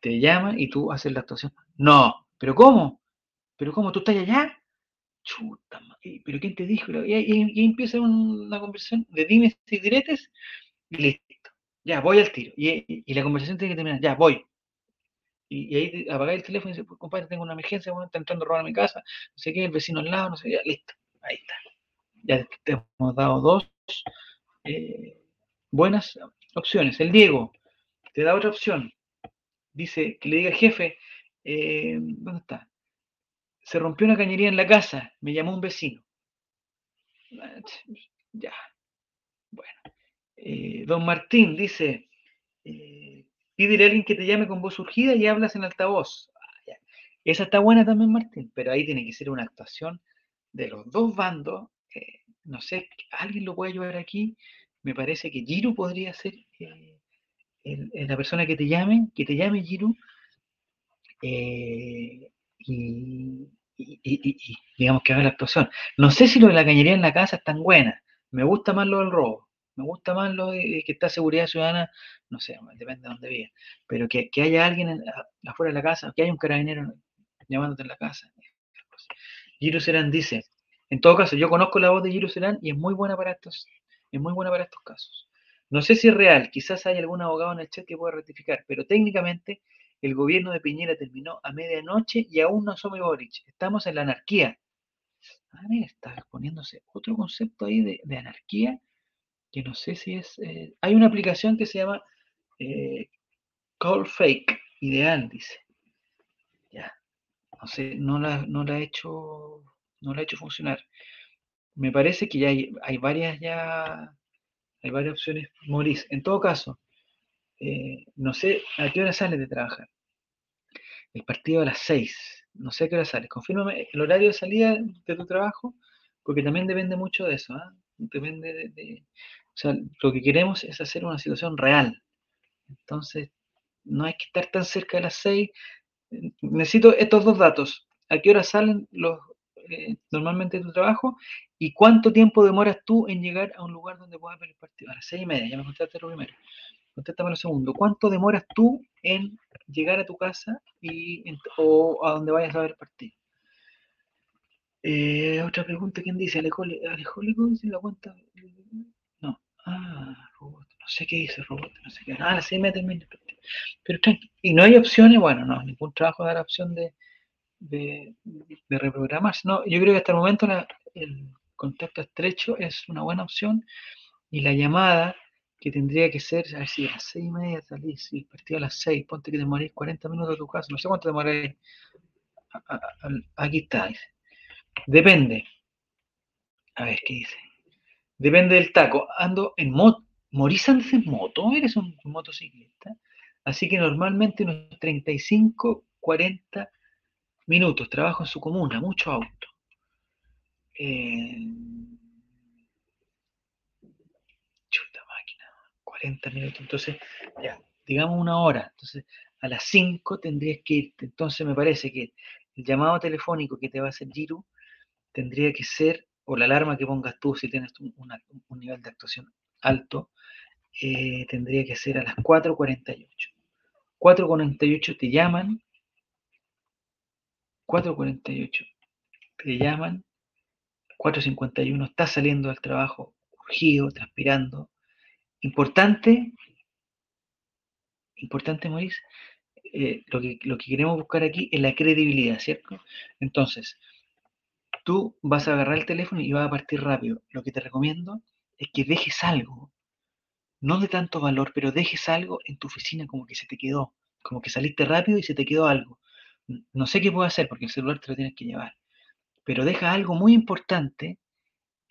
Te llaman y tú haces la actuación. No, pero ¿cómo? ¿Pero cómo? ¿Tú estás allá? Chuta, ¿pero quién te dijo? Y ahí, empieza una conversación de dimes y diretes y. Ya, voy al tiro. Y, la conversación tiene que terminar. Ya, voy. Y, ahí apagáis el teléfono y dice, pues, compadre, tengo una emergencia, bueno, está entrando a robar a mi casa, no sé qué, el vecino al lado, no sé qué, listo. Ahí está. Ya te hemos dado dos eh, buenas opciones. El Diego te da otra opción. Dice que le diga jefe, eh, ¿dónde está? se rompió una cañería en la casa, me llamó un vecino. Ya, bueno. Eh, don Martín dice, eh, pídele a alguien que te llame con voz surgida y hablas en altavoz. Ah, Esa está buena también, Martín, pero ahí tiene que ser una actuación de los dos bandos. Eh, no sé, ¿alguien lo puede ayudar aquí? Me parece que Giru podría ser eh, la persona que te llame, que te llame Giru. y, y, digamos que haga la actuación. No sé si lo de la cañería en la casa es tan buena. Me gusta más lo del robo. Me gusta más lo de que está seguridad ciudadana, no sé, depende de dónde viva, pero que, haya alguien afuera de la casa, que haya un carabinero llamándote en la casa. Giro Serán dice, en todo caso, yo conozco la voz de Giro Serán y es muy buena para estos, es muy buena para estos casos. No sé si es real, quizás hay algún abogado en el chat que pueda rectificar, pero técnicamente el gobierno de Piñera terminó a medianoche y aún no somos Boric. Estamos en la anarquía. Ah, mira, está exponiéndose otro concepto ahí de, anarquía que no sé si es. Eh, hay una aplicación que se llama eh, Call Fake, ideal, dice. Ya. No sé, no la, no la he hecho. No la he hecho funcionar. Me parece que ya hay, hay varias ya. Hay varias opciones. Morís. En todo caso, eh, no sé a qué hora sales de trabajar. El partido a las 6. No sé a qué hora sales. Confírmame el horario de salida de tu trabajo, porque también depende mucho de eso. ¿ah? Depende de, O sea, lo que queremos es hacer una situación real. Entonces, no hay que estar tan cerca de las 6. Necesito estos dos datos. ¿A qué hora salen los, eh, normalmente de tu trabajo? ¿Y cuánto tiempo demoras tú en llegar a un lugar donde puedas ver el partido? A las 6 y media, ya me contaste lo primero contéstame lo segundo. ¿Cuánto demoras tú en llegar a tu casa y o a donde vayas a ver el partido? Eh, otra pregunta, ¿quién dice? ¿Alejólico dice la cuenta? No. Ah, robot. No sé qué dice robot. No sé qué. Ah, la seis meses Pero ¿Y no hay opciones? Bueno, no, ningún trabajo da la opción de, de, reprogramarse. No, yo creo que hasta el momento el contacto estrecho es una buena opción y la llamada que tendría que ser, a ver si a las seis y media salís, si partido a las seis, ponte que te morís 40 minutos de tu casa, no sé cuánto demoráis. Aquí está, dice. Depende. A ver, ¿qué dice? Depende del taco. Ando en moto. ¿Morís antes en moto? ¿Eres un motociclista? Así que normalmente unos 35, 40 minutos. Trabajo en su comuna, mucho auto. Eh, 40 minutos, entonces, ya, digamos una hora, entonces a las 5 tendrías que irte, entonces me parece que el llamado telefónico que te va a hacer Giro tendría que ser, o la alarma que pongas tú si tienes un, nivel de actuación alto, eh, tendría que ser a las 4.48. 4.48 te llaman, 4.48 te llaman, 4.51 estás saliendo del trabajo urgido, transpirando, Importante, importante, Maurice, eh, lo, que, lo que queremos buscar aquí es la credibilidad, ¿cierto? Entonces, tú vas a agarrar el teléfono y vas a partir rápido. Lo que te recomiendo es que dejes algo, no de tanto valor, pero dejes algo en tu oficina como que se te quedó, como que saliste rápido y se te quedó algo. No sé qué puedo hacer porque el celular te lo tienes que llevar, pero deja algo muy importante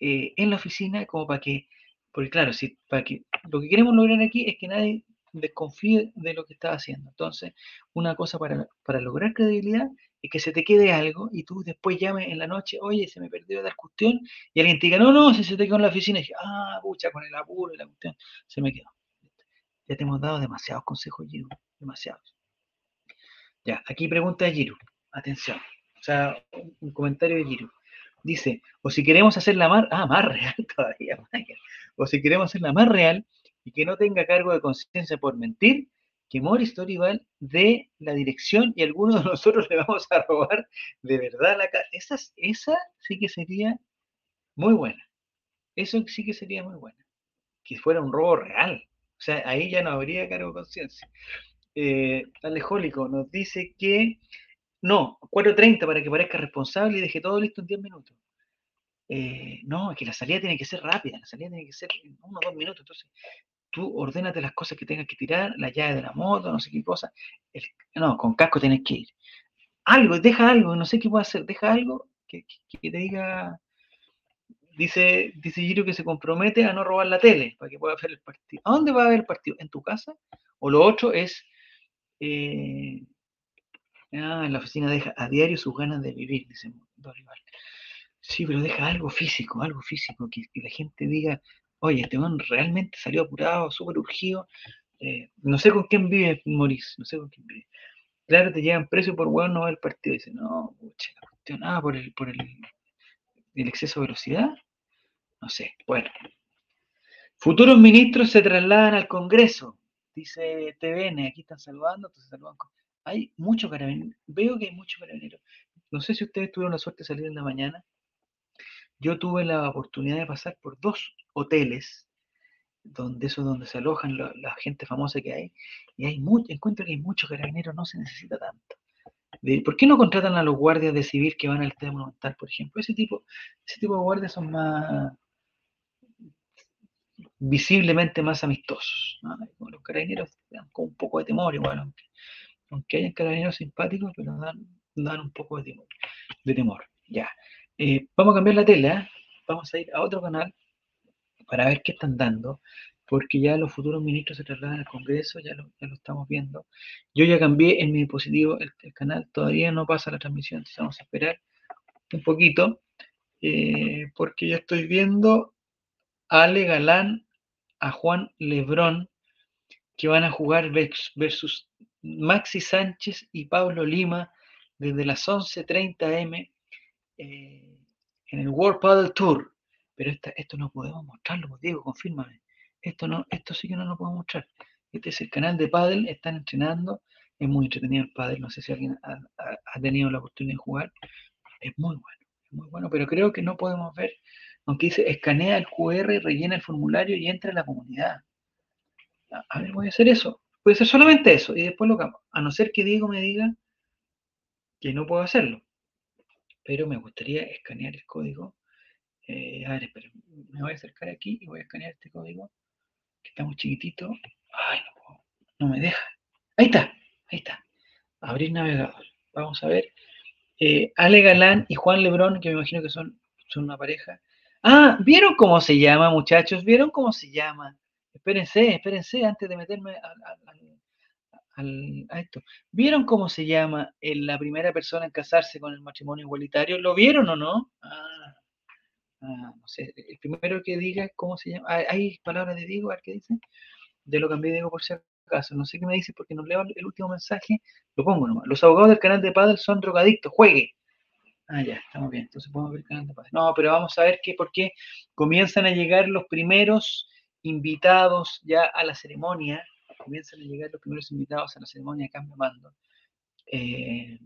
eh, en la oficina como para que porque claro, si, para que, lo que queremos lograr aquí es que nadie desconfíe de lo que estás haciendo. Entonces, una cosa para, lograr credibilidad es que se te quede algo y tú después llames en la noche, oye, se me perdió la cuestión, y alguien te diga, no, no, si se te quedó en la oficina, y dije, ah, pucha, con el apuro y la cuestión, se me quedó. Ya te hemos dado demasiados consejos, Giro, demasiados. Ya, aquí pregunta Giro, atención, o sea, un comentario de Giro. Dice, o si queremos hacerla más, ah, más real todavía, o si queremos hacerla más real y que no tenga cargo de conciencia por mentir, que Morris Torival dé la dirección y algunos de nosotros le vamos a robar de verdad la casa. Esa, esa sí que sería muy buena. Eso sí que sería muy buena. Que fuera un robo real. O sea, ahí ya no habría cargo de conciencia. Eh, Alejólico nos dice que no, 4.30 para que parezca responsable y deje todo listo en 10 minutos. Eh, no, es que la salida tiene que ser rápida, la salida tiene que ser en uno o dos minutos. Entonces, tú ordénate las cosas que tengas que tirar, la llave de la moto, no sé qué cosa. no, con casco tienes que ir. Algo, deja algo, no sé qué puedo hacer, deja algo que, te diga. Dice, dice Giro que se compromete a no robar la tele para que pueda ver el partido. ¿A dónde va a ver el partido? ¿En tu casa? O lo otro es. Eh, ah, en la oficina deja a diario sus ganas de vivir, dice Dorival. Sí, pero deja algo físico, algo físico, que, la gente diga, oye, este hombre realmente salió apurado, súper urgido. Eh, no sé con quién vive Maurice, no sé con quién vive. Claro, te llegan preso por hueón no va al partido. Dice, no, pucha, cuestión, ah, por el, por el, el exceso de velocidad. No sé, bueno. Futuros ministros se trasladan al Congreso, dice TVN, aquí están saludando, entonces saludan. Hay muchos carabineros, veo que hay muchos carabineros. No sé si ustedes tuvieron la suerte de salir en la mañana. Yo tuve la oportunidad de pasar por dos hoteles, donde eso es donde se alojan la, gente famosa que hay, y hay mucho, encuentro que hay muchos carabineros, no se necesita tanto. ¿Por qué no contratan a los guardias de civil que van al tema monumental, por ejemplo? Ese tipo, ese tipo de guardias son más visiblemente más amistosos. Los carabineros dan con un poco de temor igual, aunque, aunque hayan carabineros simpáticos, pero dan, dan un poco de temor. De temor. Ya. Eh, vamos a cambiar la tela, vamos a ir a otro canal para ver qué están dando, porque ya los futuros ministros se trasladan al Congreso, ya lo, estamos viendo. Yo ya cambié en mi dispositivo el, canal, todavía no pasa la transmisión, entonces vamos a esperar un poquito, eh, porque ya estoy viendo Ale Galán a Juan Lebrón, que van a jugar versus Maxi Sánchez y Pablo Lima desde las 11.30 m eh, en el World Paddle Tour. Pero esto no podemos mostrarlo, pues, Diego, confírmame. Esto, no, esto sí que no lo podemos mostrar. Este es el canal de paddle, están entrenando. Es muy entretenido el paddle, no sé si alguien ha, ha tenido la oportunidad de jugar. Es muy bueno, es muy bueno, pero creo que no podemos ver aunque dice escanea el QR, rellena el formulario y entra en la comunidad. A ver, voy a hacer eso. Puede ser solamente eso y después lo cambio. A no ser que Diego me diga que no puedo hacerlo. Pero me gustaría escanear el código. Eh, a ver, espera, me voy a acercar aquí y voy a escanear este código que está muy chiquitito. Ay, no puedo, no me deja. Ahí está, ahí está. Abrir navegador. Vamos a ver. Eh, Ale Galán y Juan Lebrón, que me imagino que son, son una pareja, Ah, ¿vieron cómo se llama, muchachos? ¿Vieron cómo se llama? Espérense, espérense antes de meterme a esto. ¿Vieron cómo se llama la primera persona en casarse con el matrimonio igualitario? ¿Lo vieron o no? Ah, ah no sé. El primero que diga cómo se llama. ¿Hay palabras de Diego? A ver qué dice. Ya lo cambié de Diego por si acaso. No sé qué me dice porque no leo el último mensaje. Lo pongo nomás. Los abogados del canal de Padel son drogadictos. Juegue. Ah, ya, estamos bien. Entonces podemos ver canal de No, pero vamos a ver qué, por qué comienzan a llegar los primeros invitados ya a la ceremonia. Comienzan a llegar los primeros invitados a la ceremonia de cambio de mando. Eh,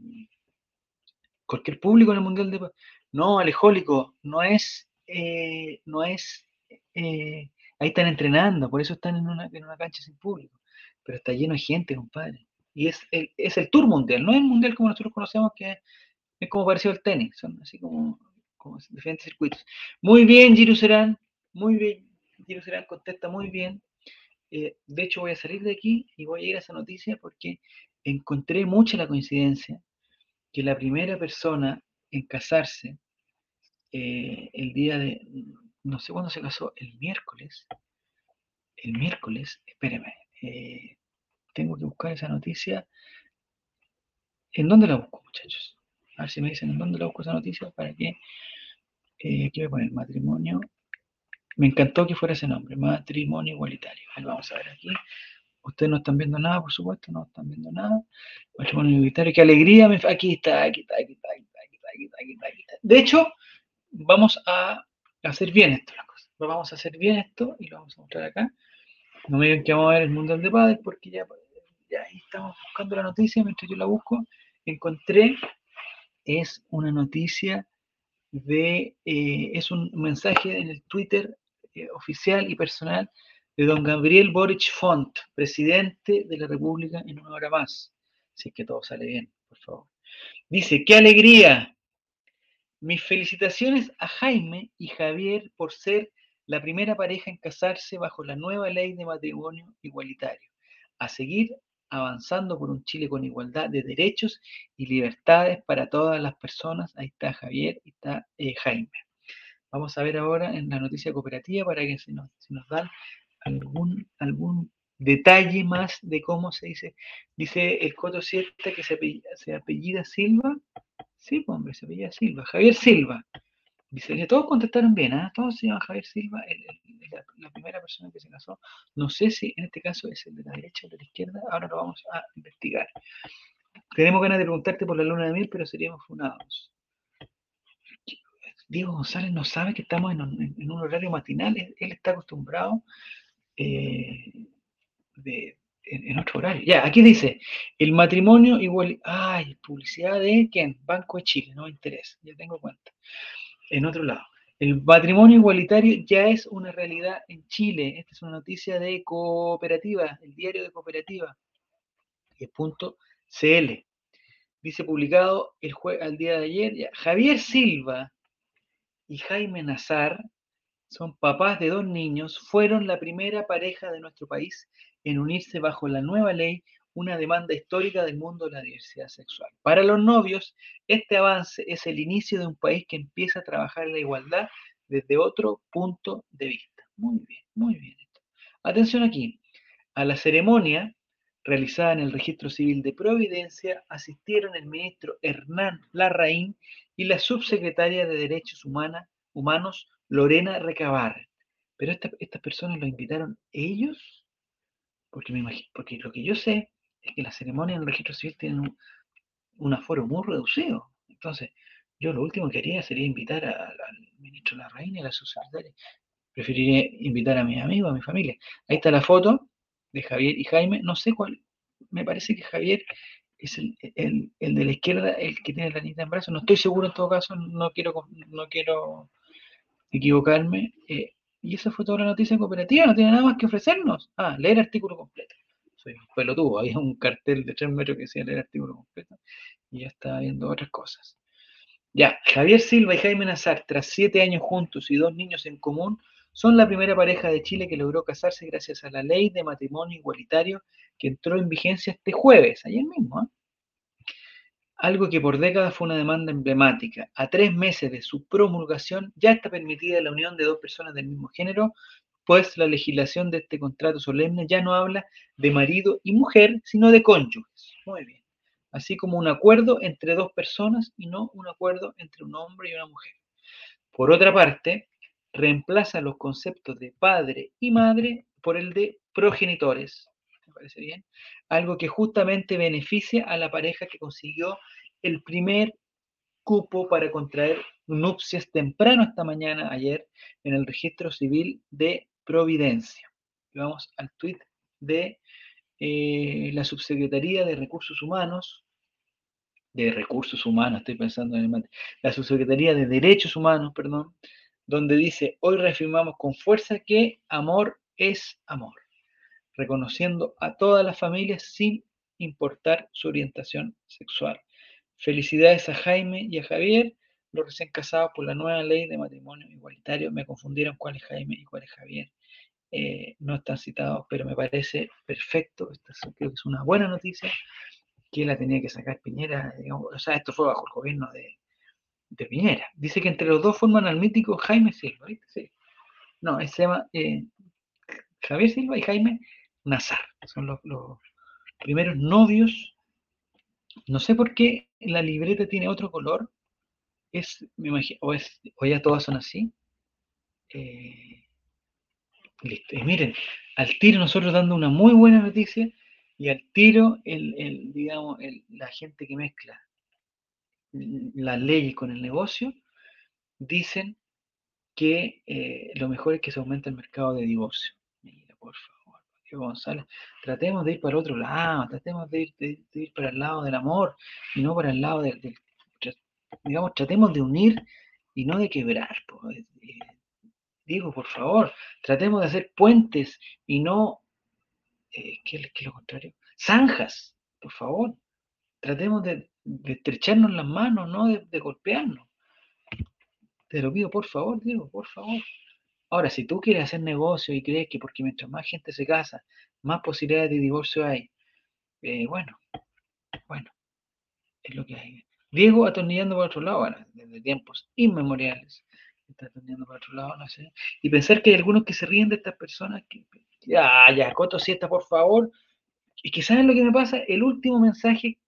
cualquier público en el Mundial de No, Alejólico, no es, eh, no es, eh, ahí están entrenando, por eso están en una, en una cancha sin público. Pero está lleno de gente, compadre. Y es el, es el Tour Mundial, no es el Mundial como nosotros conocemos, que es como parecido al tenis, son así como, diferentes circuitos. Muy bien, Giru muy bien, Giru contesta muy bien. Eh, de hecho, voy a salir de aquí y voy a ir a esa noticia porque encontré mucha la coincidencia que la primera persona en casarse eh, el día de, no sé cuándo se casó, el miércoles, el miércoles, espérame, eh, tengo que buscar esa noticia. ¿En dónde la busco, muchachos? A ver si me dicen en dónde la busco esa noticia para que. Aquí voy a poner matrimonio. Me encantó que fuera ese nombre, matrimonio igualitario. vamos a ver aquí. Ustedes no están viendo nada, por supuesto, no están viendo nada. Matrimonio igualitario, qué alegría. Aquí está, aquí está, aquí está, aquí está, aquí está, aquí está, aquí está. De hecho, vamos a hacer bien esto, las. Vamos a hacer bien esto y lo vamos a mostrar acá. No me digan que vamos a ver el Mundial de Padre porque ya, ya estamos buscando la noticia mientras yo la busco. Encontré es una noticia de, eh, es un mensaje en el Twitter oficial y personal de don Gabriel Boric Font, presidente de la República en una hora más. Si es que todo sale bien, por favor. Dice, qué alegría. Mis felicitaciones a Jaime y Javier por ser la primera pareja en casarse bajo la nueva ley de matrimonio igualitario. A seguir avanzando por un Chile con igualdad de derechos y libertades para todas las personas. Ahí está Javier y está eh, Jaime. Vamos a ver ahora en la noticia cooperativa para que se nos, dan algún, algún detalle más de cómo se dice. Dice el Coto 7 que se apellida, Silva. Sí, pues, hombre, se apellida Silva. Javier Silva. Dice todos contestaron bien, ¿ah? todos se llaman Javier Silva, la, primera persona que se casó. No sé si en este caso es el de la derecha o de la izquierda, ahora lo vamos a investigar. Tenemos ganas de preguntarte por la luna de mil, pero seríamos funados. Diego González no sabe que estamos en un, horario matinal, él, está acostumbrado eh, en, otro horario. Ya, aquí dice, el matrimonio igual, ay, publicidad de quién, Banco de Chile, no me interesa, ya tengo cuenta. En otro lado, el matrimonio igualitario ya es una realidad en Chile. Esta es una noticia de Cooperativa, el diario de Cooperativa, el punto CL. Dice publicado el al día de ayer, Javier Silva y Jaime Nazar son papás de dos niños, fueron la primera pareja de nuestro país en unirse bajo la nueva ley, una demanda histórica del mundo de la diversidad sexual. Para los novios, este avance es el inicio de un país que empieza a trabajar la igualdad desde otro punto de vista. Muy bien, muy bien. Atención aquí. A la ceremonia realizada en el Registro Civil de Providencia asistieron el ministro Hernán Larraín y la subsecretaria de Derechos Humanos Lorena Recabar. Pero estas personas lo invitaron ellos, porque, me imagino, porque lo que yo sé es que las ceremonias en el registro civil tienen un, aforo muy reducido. Entonces, yo lo último que haría sería invitar al ministro Larraín y a la subsecretaria. Preferiría invitar a mis amigos, a mi familia. Ahí está la foto de Javier y Jaime. No sé cuál, me parece que Javier es el, de la izquierda, el que tiene la niña en brazos. No estoy seguro en todo caso, no quiero, no quiero equivocarme. Eh, y esa fue toda la noticia cooperativa, no tiene nada más que ofrecernos. Ah, leer artículo completo. Soy pelotudo, había un cartel de tres metros que decía leer artículo completo y ya estaba viendo otras cosas. Ya, Javier Silva y Jaime Nazar, tras siete años juntos y dos niños en común, son la primera pareja de Chile que logró casarse gracias a la ley de matrimonio igualitario que entró en vigencia este jueves, ayer mismo. ¿eh? Algo que por décadas fue una demanda emblemática. A tres meses de su promulgación ya está permitida la unión de dos personas del mismo género, pues la legislación de este contrato solemne ya no habla de marido y mujer, sino de cónyuges. Muy bien. Así como un acuerdo entre dos personas y no un acuerdo entre un hombre y una mujer. Por otra parte, reemplaza los conceptos de padre y madre por el de progenitores. ¿Me parece bien? Algo que justamente beneficia a la pareja que consiguió el primer cupo para contraer nupcias temprano esta mañana, ayer, en el registro civil de Providencia. vamos al tuit de eh, la Subsecretaría de Recursos Humanos, de Recursos Humanos, estoy pensando en el la Subsecretaría de Derechos Humanos, perdón, donde dice, hoy reafirmamos con fuerza que amor es amor, reconociendo a todas las familias sin importar su orientación sexual. Felicidades a Jaime y a Javier, los recién casados por la nueva ley de matrimonio igualitario. Me confundieron cuál es Jaime y cuál es Javier. Eh, no están citados, pero me parece perfecto. Esta creo que es una buena noticia que la tenía que sacar Piñera. o sea, esto fue bajo el gobierno de, de Piñera. Dice que entre los dos forman al mítico Jaime Silva, ¿viste? Sí. No, se llama eh, Javier Silva y Jaime Nazar. Son los, primeros novios. No sé por qué la libreta tiene otro color. Es, me imagino, o, es, o ya todas son así. Eh, listo. Y miren, al tiro nosotros dando una muy buena noticia y al tiro el, el digamos, la gente que mezcla las leyes con el negocio, dicen que eh, lo mejor es que se aumente el mercado de divorcio. Mira, por favor, Diego González, tratemos de ir para otro lado, tratemos de ir, para el lado del amor y no para el lado del, digamos, tratemos de unir y no de quebrar. Eh, digo, por favor, tratemos de hacer puentes y no, ¿qué, ¿qué, es lo contrario? Zanjas, por favor. Tratemos de, de estrecharnos las manos, no de, golpearnos. Te lo pido, por favor, Diego, por favor. Ahora, si tú quieres hacer negocio y crees que porque mientras más gente se casa, más posibilidades de divorcio hay, eh, bueno, bueno, es lo que hay. Diego atornillando por otro lado, bueno, desde tiempos inmemoriales, está atornillando por otro lado, no sé. Y pensar que hay algunos que se ríen de estas personas, que, ya, ya, Coto Siesta, por favor. Y que saben lo que me pasa, el último mensaje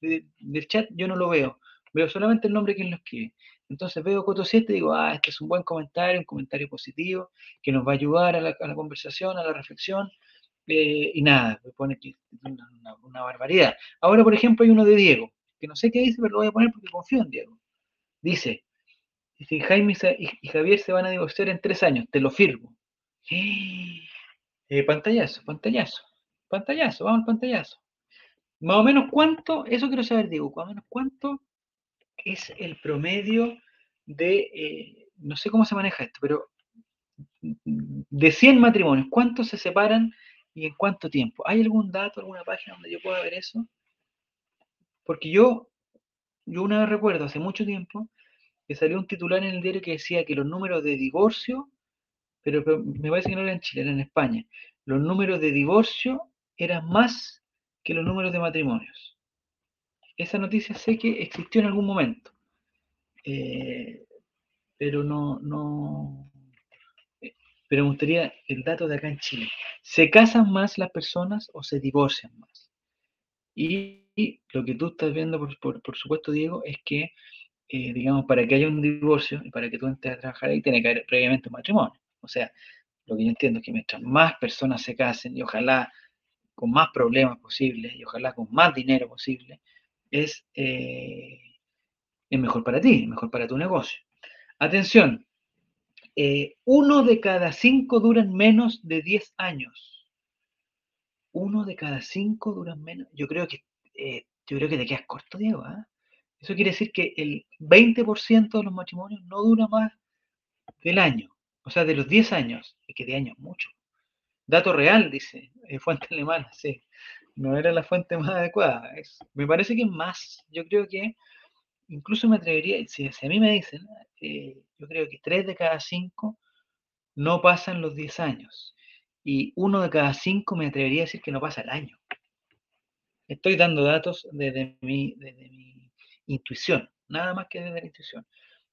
del chat yo no lo veo, veo solamente el nombre de quien lo escribe. Entonces veo Coto 7 y digo, ah, este es un buen comentario, un comentario positivo, que nos va a ayudar a la, conversación, a la reflexión, eh, y nada, me pone que una, una, barbaridad. Ahora, por ejemplo, hay uno de Diego, que no sé qué dice, pero lo voy a poner porque confío en Diego. Dice, Dice, Jaime y Javier se van a divorciar en tres años, te lo firmo. Eh, pantallazo, pantallazo, pantallazo, vamos al pantallazo. Más o menos cuánto, eso quiero saber, Diego, más o menos cuánto es el promedio de, eh, no sé cómo se maneja esto, pero de 100 matrimonios, ¿cuántos se separan y en cuánto tiempo? ¿Hay algún dato, alguna página donde yo pueda ver eso? Porque yo, yo una vez recuerdo, hace mucho tiempo, que salió un titular en el diario que decía que los números de divorcio, pero, me parece que no era en Chile, era en España, los números de divorcio eran más que los números de matrimonios. Esa noticia sé que existió en algún momento, eh, pero no, no, eh, pero me gustaría el dato de acá en Chile. ¿Se casan más las personas o se divorcian más? Y, lo que tú estás viendo, por, por supuesto, Diego, es que eh, digamos, para que haya un divorcio y para que tú entres a trabajar ahí, tiene que haber previamente un matrimonio. O sea, lo que yo entiendo es que mientras más personas se casen y ojalá con más problemas posibles y ojalá con más dinero posible, es, eh, es mejor para ti, es mejor para tu negocio. Atención, eh, uno de cada cinco duran menos de 10 años. Uno de cada cinco duran menos. Yo creo que, yo creo que te quedas corto, Diego. ¿ah? Eso quiere decir que el 20% de los matrimonios no dura más del año, o sea, de los 10 años, y que de años mucho. Dato real, dice, eh, fuente alemana, sí. No era la fuente más adecuada. me parece que es más. Yo creo que incluso me atrevería, si, a mí me dicen, eh, yo creo que 3 de cada 5 no pasan los 10 años. Y uno de cada 5 me atrevería a decir que no pasa el año. Estoy dando datos desde mi, desde mi intuición, nada más que desde la intuición.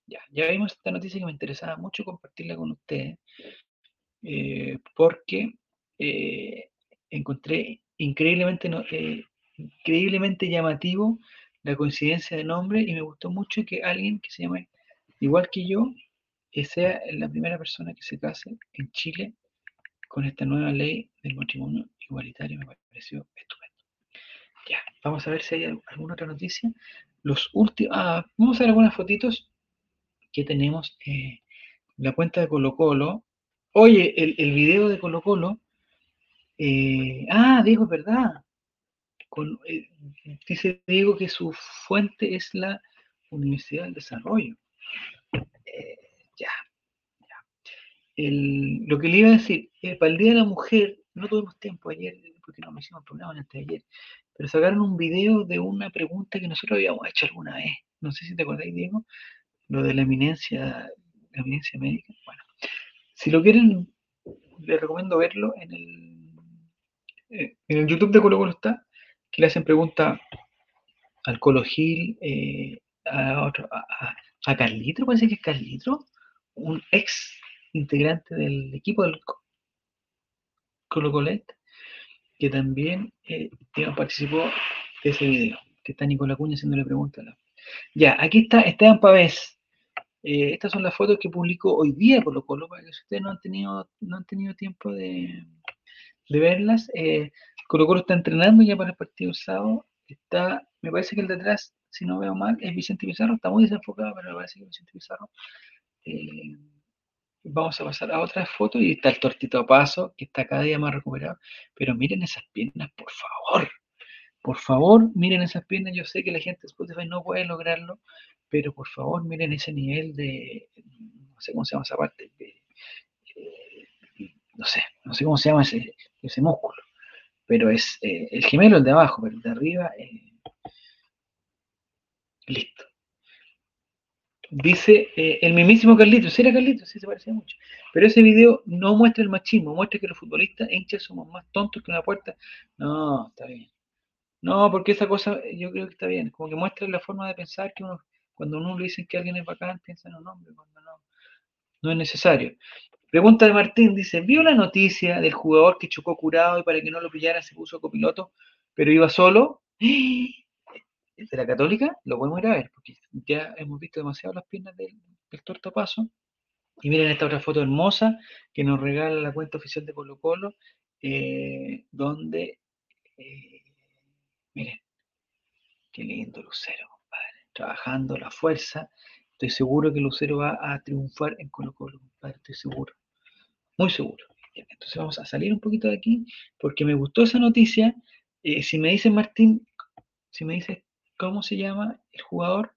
Ya, ya vimos esta noticia que me interesaba mucho compartirla con ustedes, eh, porque eh, encontré increíblemente, eh, increíblemente llamativo la coincidencia de nombre y me gustó mucho que alguien que se llame igual que yo sea la primera persona que se case en Chile con esta nueva ley del matrimonio igualitario. Me pareció estupendo. Ya, vamos a ver si hay alguna otra noticia los últimos, ah, vamos a ver algunas fotitos que tenemos. Eh, la cuenta de Colo Colo. Oye, el, el video de Colo Colo. Eh, ah, Diego, es verdad. Eh, dice Diego que su fuente es la Universidad del Desarrollo. ya, ya. lo que le iba a decir, para el Día de la Mujer, no tuvimos tiempo ayer, porque no me hicimos programa antes de ayer, pero sacaron un video de una pregunta que nosotros habíamos hecho alguna vez. No sé si te acordáis, Diego, lo de la eminencia, la eminencia médica. Bueno, si lo quieren, les recomiendo verlo en el, eh, en el YouTube de Colo Colo está, que le hacen pregunta al Colo Gil, eh, a, otro, a, a, Carlitro, parece que es Carlitro, un ex integrante del equipo del Colo Colet, que también eh, participó de ese video, que está Nicolás Cuña haciéndole preguntas. Ya, aquí está Esteban Pavés. Eh, estas son las fotos que publicó hoy día Colo Colo, para que ustedes no han tenido, no han tenido tiempo de, verlas. Eh, Colo Colo está entrenando ya para el partido del sábado. Está, me parece que el de atrás, si no veo mal, es Vicente Pizarro. Está muy desenfocado, pero me parece que Vicente Pizarro. Eh, Vamos a pasar a otra foto y está el tortito a paso, que está cada día más recuperado. Pero miren esas piernas, por favor. Por favor, miren esas piernas. Yo sé que la gente de Spotify no puede lograrlo, pero por favor, miren ese nivel de, no sé cómo se llama esa parte, no sé, no sé cómo se llama ese, ese músculo, pero es eh, el gemelo el de abajo, pero el de arriba, eh, listo. Dice eh, el mismísimo Carlitos, ¿sí era Carlitos? Sí, se parecía mucho. Pero ese video no muestra el machismo, muestra que los futbolistas hinchas somos más tontos que una puerta. No, está bien. No, porque esa cosa yo creo que está bien. Como que muestra la forma de pensar que uno, cuando uno le dicen que alguien es bacán, piensa en un hombre, cuando no, no es necesario. Pregunta de Martín, dice, ¿vio la noticia del jugador que chocó curado y para que no lo pillara se puso copiloto, pero iba solo? de la Católica, lo podemos ir a ver, porque ya hemos visto demasiado las piernas del, del. Y miren esta otra foto hermosa que nos regala la cuenta oficial de Colo Colo, eh, donde, eh, miren, qué lindo lucero, compadre, trabajando la fuerza Estoy seguro que Lucero va a triunfar en Colo Colo, compadre, estoy seguro. Muy seguro. Entonces vamos a salir un poquito de aquí porque me gustó esa noticia. Eh, si me dice Martín, si me dice cómo se llama el jugador,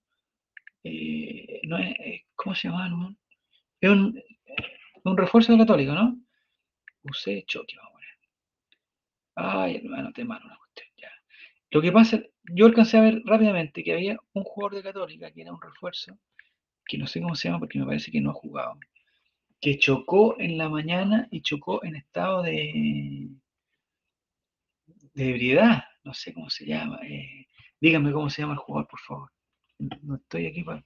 eh, no es, eh, ¿cómo se llama? Es un, un refuerzo de Católico, ¿no? Usé choque, vamos a poner. Ay, hermano, te mando una cuestión. Ya. Lo que pasa, yo alcancé a ver rápidamente que había un jugador de Católica que era un refuerzo, que no sé cómo se llama porque me parece que no ha jugado, que chocó en la mañana y chocó en estado de, de ebriedad, no sé cómo se llama. Eh, díganme cómo se llama el jugador, por favor. No estoy aquí para,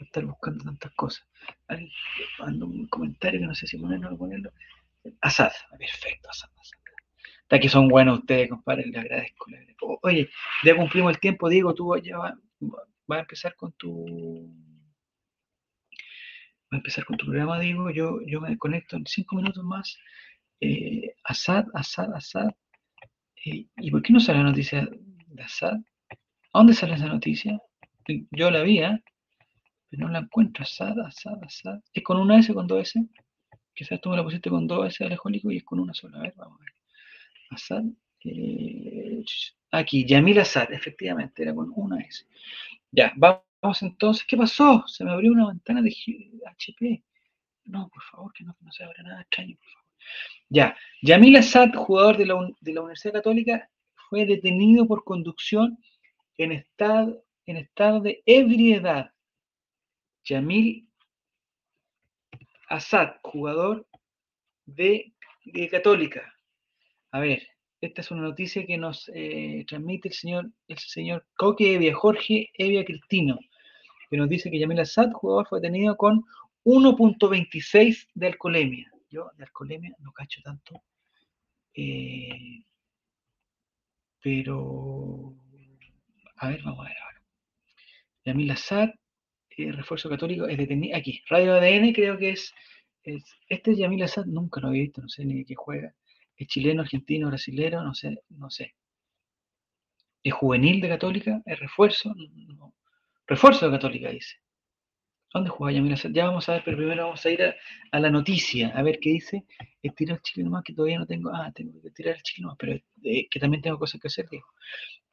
estar buscando tantas cosas. Alguien un comentario que no sé si ponerlo o ponerlo. Asad, perfecto, Asad, Asad. Hasta que son buenos ustedes, compadre, les agradezco, Oye, ya cumplimos el tiempo, Diego, tú ya vas va a empezar con tu a empezar con tu programa, Diego. Yo, yo me desconecto en cinco minutos más. Eh, Assad, Assad, Assad. Eh, ¿Y por qué no sale la noticia de Assad? ¿A dónde sale esa noticia? Yo la vi, ¿eh? pero no la encuentro. Assad, Assad, Assad. ¿Es con una S con dos S? Quizás tú me la pusiste con dos S alejólico y es con una sola. A ver, vamos a ver. Assad. Eh, aquí, Yamil Assad, efectivamente, era con una S. Ya, vamos entonces, ¿qué pasó? Se me abrió una ventana de HP. No, por favor, que no, se abra nada extraño, por favor. Ya, Yamil Assad, jugador de la, Universidad Católica, fue detenido por conducción en estado, en estado de ebriedad. Yamil Assad, jugador de, Católica. A ver, esta es una noticia que nos eh, transmite el señor, el señor Coque Evia, Jorge Evia Cristino que nos dice que Yamil Assad, jugador, fue detenido con 1.26 de alcoholemia. Yo de alcoholemia no cacho tanto. Eh, pero, a ver, vamos a ver ahora. Yamil Assad, eh, refuerzo católico, es detenido. Aquí, Radio ADN creo que es, Este es Yamil Assad, nunca lo he visto, no sé ni de qué juega. Es chileno, argentino, brasilero, no sé, no sé. Es juvenil de Católica, es refuerzo, no, Refuerzo de Católica, dice. ¿Dónde juega Yamil Ya vamos a ver, pero primero vamos a ir a, la noticia, a ver qué dice. Estirar el chicle nomás, que todavía no tengo. Ah, tengo que tirar el chicle nomás, pero eh, que también tengo cosas que hacer, digo.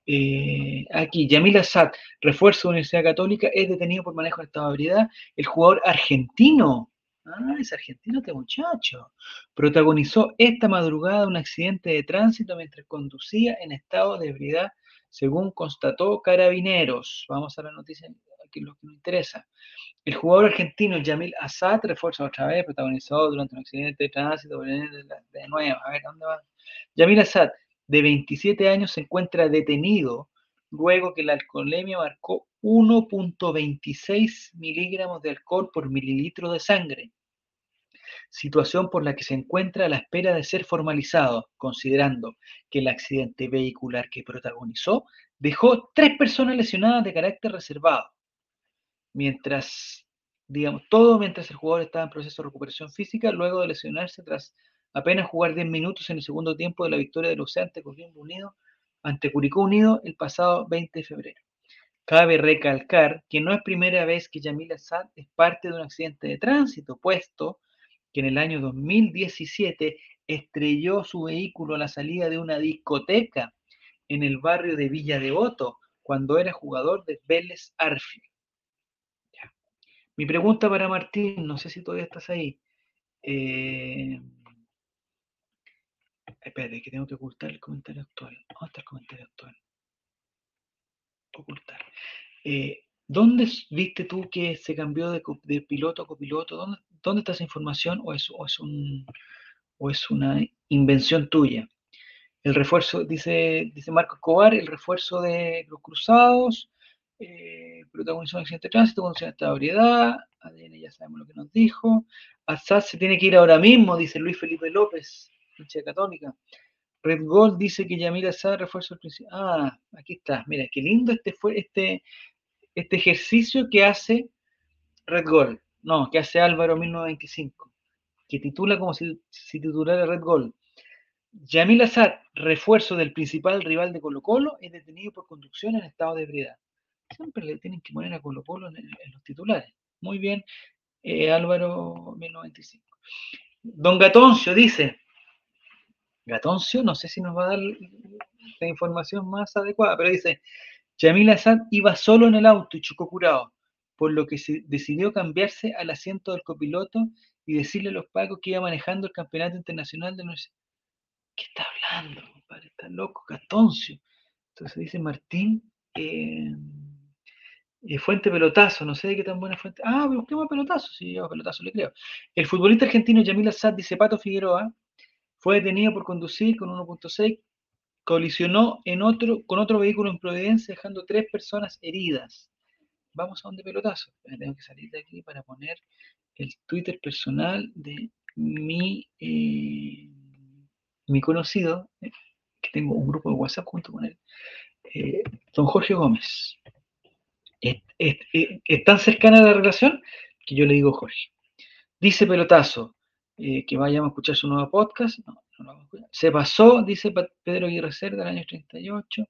Eh, aquí, Yamil Assad, refuerzo de Universidad Católica, es detenido por manejo de estado de ebriedad. El jugador argentino, ah, es argentino este muchacho, protagonizó esta madrugada un accidente de tránsito mientras conducía en estado de ebriedad según constató Carabineros. Vamos a la noticia, aquí lo que nos interesa. El jugador argentino Yamil Assad refuerza otra vez, protagonizado durante un accidente de tránsito de nuevo. A ver, ¿dónde va? Yamil Assad, de 27 años, se encuentra detenido luego que la alcoholemia marcó 1.26 miligramos de alcohol por mililitro de sangre situación por la que se encuentra a la espera de ser formalizado, considerando que el accidente vehicular que protagonizó dejó tres personas lesionadas de carácter reservado, mientras, digamos, todo mientras el jugador estaba en proceso de recuperación física, luego de lesionarse tras apenas jugar 10 minutos en el segundo tiempo de la victoria del Océano ante Unido, ante Curicó Unido el pasado 20 de febrero. Cabe recalcar que no es primera vez que Yamil Assad es parte de un accidente de tránsito, puesto que en el año 2017 estrelló su vehículo a la salida de una discoteca en el barrio de Villa Devoto, cuando era jugador de Vélez Arfield. Mi pregunta para Martín, no sé si todavía estás ahí. Eh, espérate, que tengo que ocultar el comentario actual. ¿Dónde comentario actual? Ocultar. Eh, ¿Dónde viste tú que se cambió de, piloto a copiloto? ¿Dónde, ¿Dónde, está esa información o es, un, o es una invención tuya? El refuerzo, dice, dice Marco Escobar, el refuerzo de los cruzados, eh, protagonizó un accidente de tránsito, condición de estabilidad, ADN ya sabemos lo que nos dijo. Assad se tiene que ir ahora mismo, dice Luis Felipe López, hincha católica. Red Gold dice que Yamil Assad refuerzo el principio. Ah, aquí está. Mira, qué lindo este este este ejercicio que hace Red Gold, no, que hace Álvaro 1925, que titula como si, titulara Red Gold. Yamil Azad, refuerzo del principal rival de Colo Colo, es detenido por conducción en estado de ebriedad. Siempre le tienen que poner a Colo Colo en, los titulares. Muy bien, eh, Álvaro 1095. Don Gatoncio dice, Gatoncio, no sé si nos va a dar la información más adecuada, pero dice, Yamil Assad iba solo en el auto y chocó curado, por lo que se decidió cambiarse al asiento del copiloto y decirle a los pagos que iba manejando el campeonato internacional de no ¿Qué está hablando, compadre? Está loco, Gatoncio. Entonces dice Martín, eh, eh, fuente pelotazo, no sé de qué tan buena fuente. Ah, busquemos pelotazo, sí, yo pelotazo le creo. El futbolista argentino Yamil Assad, dice Pato Figueroa, fue detenido por conducir con 1.6, colisionó en otro, con otro vehículo en Providencia, dejando tres personas heridas. Vamos a donde pelotazo. Tengo que salir de aquí para poner el Twitter personal de mi, eh, mi conocido, eh, que tengo un grupo de WhatsApp junto con él, don Jorge Gómez es, tan cercana la relación que yo le digo Jorge. Dice Pelotazo, eh, que vayamos a escuchar su nuevo podcast. No, no. Se pasó, dice Pedro Aguirre Cerda, del año 38.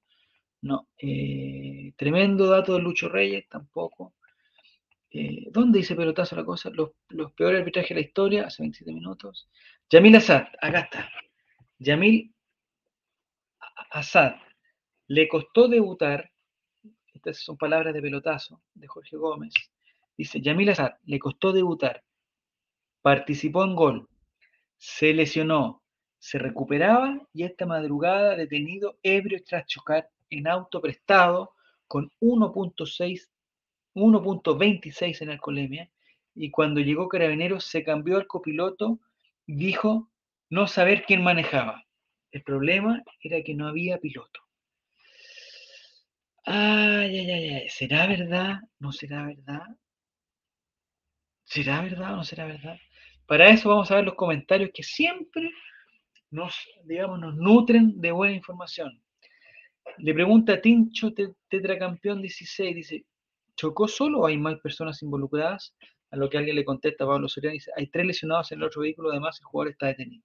No. Eh, tremendo dato de Lucho Reyes, tampoco. Eh, ¿Dónde dice Pelotazo la cosa? Los, peores arbitrajes de la historia, hace 27 minutos. Yamil Assad, acá está. Yamil Assad, le costó debutar estas son palabras de pelotazo de Jorge Gómez. Dice, Yamil Azar le costó debutar, participó en gol, se lesionó, se recuperaba y esta madrugada detenido ebrio tras chocar en auto prestado con 1.6, 1.26 en alcoholemia y cuando llegó Carabineros se cambió al copiloto dijo no saber quién manejaba. El problema era que no había piloto. Ay, ay, ay, ay. ¿Será verdad? ¿No será verdad? ¿Será verdad o no será verdad? Para eso vamos a ver los comentarios que siempre nos, digamos, nos nutren de buena información. Le pregunta a Tincho, tetracampeón 16, dice, ¿chocó solo o hay más personas involucradas? A lo que alguien le contesta a Pablo Soriano, dice, hay tres lesionados en el otro vehículo, además el jugador está detenido.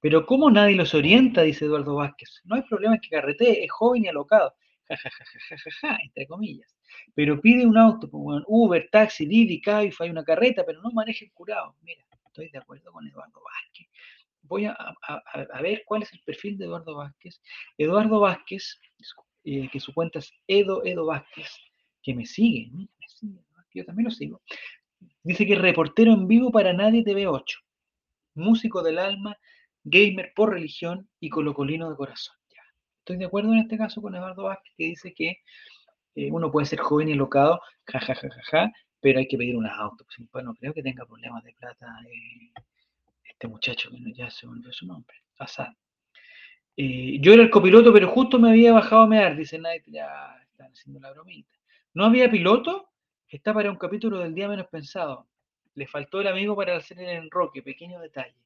Pero ¿cómo nadie los orienta? Dice Eduardo Vázquez. No hay problema en que carretee, es joven y alocado jajajajaja, entre comillas. Pero pide un auto, pues, Uber, taxi, Didi, Cabify, una carreta, pero no maneje curado. Mira, estoy de acuerdo con Eduardo Vázquez. Voy a, ver cuál es el perfil de Eduardo Vázquez. Eduardo Vázquez, eh, que su cuenta es Edo Edo Vázquez, que me sigue, yo también lo sigo. Dice que reportero en vivo para Nadie TV8, músico del alma, gamer por religión y colocolino de corazón. Estoy de acuerdo en este caso con Eduardo Vázquez, que dice que eh, uno puede ser joven y locado, jajajaja, pero hay que pedir unas autos. Pues, no creo que tenga problemas de plata eh, este muchacho, que ya se volvió su nombre, Asad. Eh, yo era el copiloto, pero justo me había bajado a mear, dice Night, ya están haciendo la bromita. ¿No había piloto? Está para un capítulo del día menos pensado. Le faltó el amigo para hacer el enroque, pequeño detalle.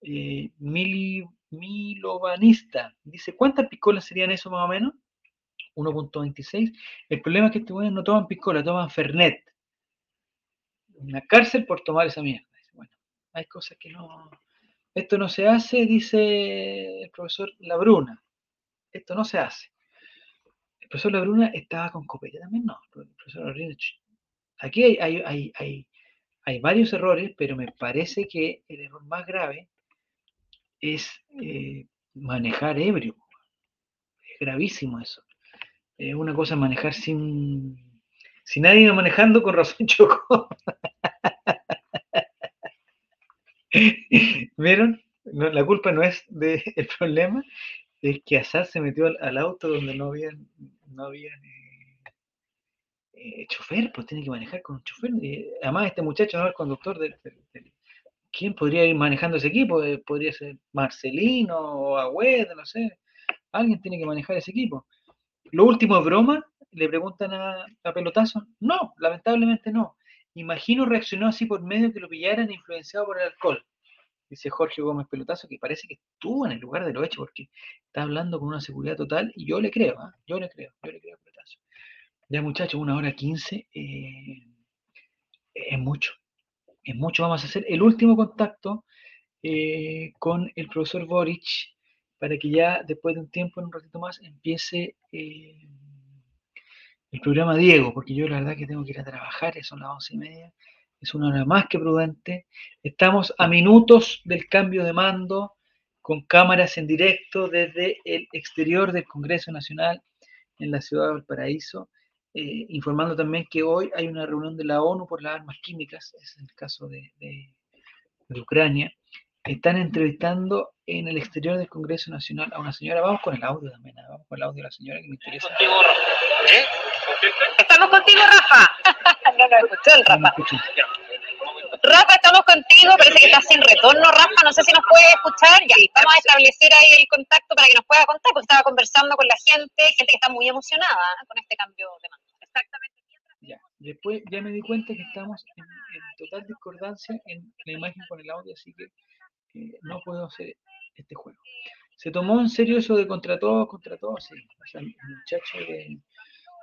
Mili milovanista. Dice, ¿cuántas piscolas serían eso más o menos? 1.26. El problema es que estos no toman piscola, toman Fernet. Una cárcel por tomar esa mierda. Hay cosas que no... Esto no se hace, dice el profesor Labruna. Esto no se hace. El profesor Labruna estaba con copete también, no. El profesor Labruna, aquí hay, hay, hay, hay, varios errores, pero me parece que el error más grave es eh, manejar ebrio. Es gravísimo eso. Es una cosa manejar sin, sin nadie manejando, con razón chocó. ¿Vieron? la culpa no es del problema, es que Azar se metió al, auto donde no había, no había eh, eh, chofer, pues tiene que manejar con un chofer. además, este muchacho no es el conductor del, ¿quién podría ir manejando ese equipo? Eh, podría ser Marcelino o Agüed, no sé. Alguien tiene que manejar ese equipo. ¿Lo último es broma? Le preguntan a, Pelotazo. No, lamentablemente no. Imagino reaccionó así por medio que lo pillaran influenciado por el alcohol. Dice Jorge Gómez Pelotazo, que parece que estuvo en el lugar de lo hecho, porque está hablando con una seguridad total, y yo le creo, ¿ah? yo le creo, yo le creo Pelotazo. Ya muchachos, una hora quince eh, es mucho en mucho vamos a hacer el último contacto eh, con el profesor Boric para que ya después de un tiempo, en un ratito más, empiece, eh, el programa Diego, porque yo la verdad que tengo que ir a trabajar, son las once y media, es una hora más que prudente. Estamos a minutos del cambio de mando, con cámaras en directo desde el exterior del Congreso Nacional en la ciudad de Valparaíso, eh, informando también que hoy hay una reunión de la ONU por las armas químicas, es el caso de, de Ucrania. Están entrevistando en el exterior del Congreso Nacional a una señora. Vamos con el audio también, ¿eh? vamos con el audio de la señora que me interesa. ¿Eh? Estamos contigo, Rafa. no lo escuchó el Rafa. Rafa, estamos contigo, parece que estás sin retorno, Rafa, no sé si nos puede escuchar, ya, vamos a establecer ahí el contacto para que nos pueda contar, porque estaba conversando con la gente, gente que está muy emocionada ¿eh? con este cambio de mando. Exactamente. Ya, después ya me di cuenta que estamos en, total discordancia en la imagen con el audio, así que eh, no puedo hacer este juego. ¿Se tomó en serio eso de contra todos, contra todos? Sí. O sea, el muchacho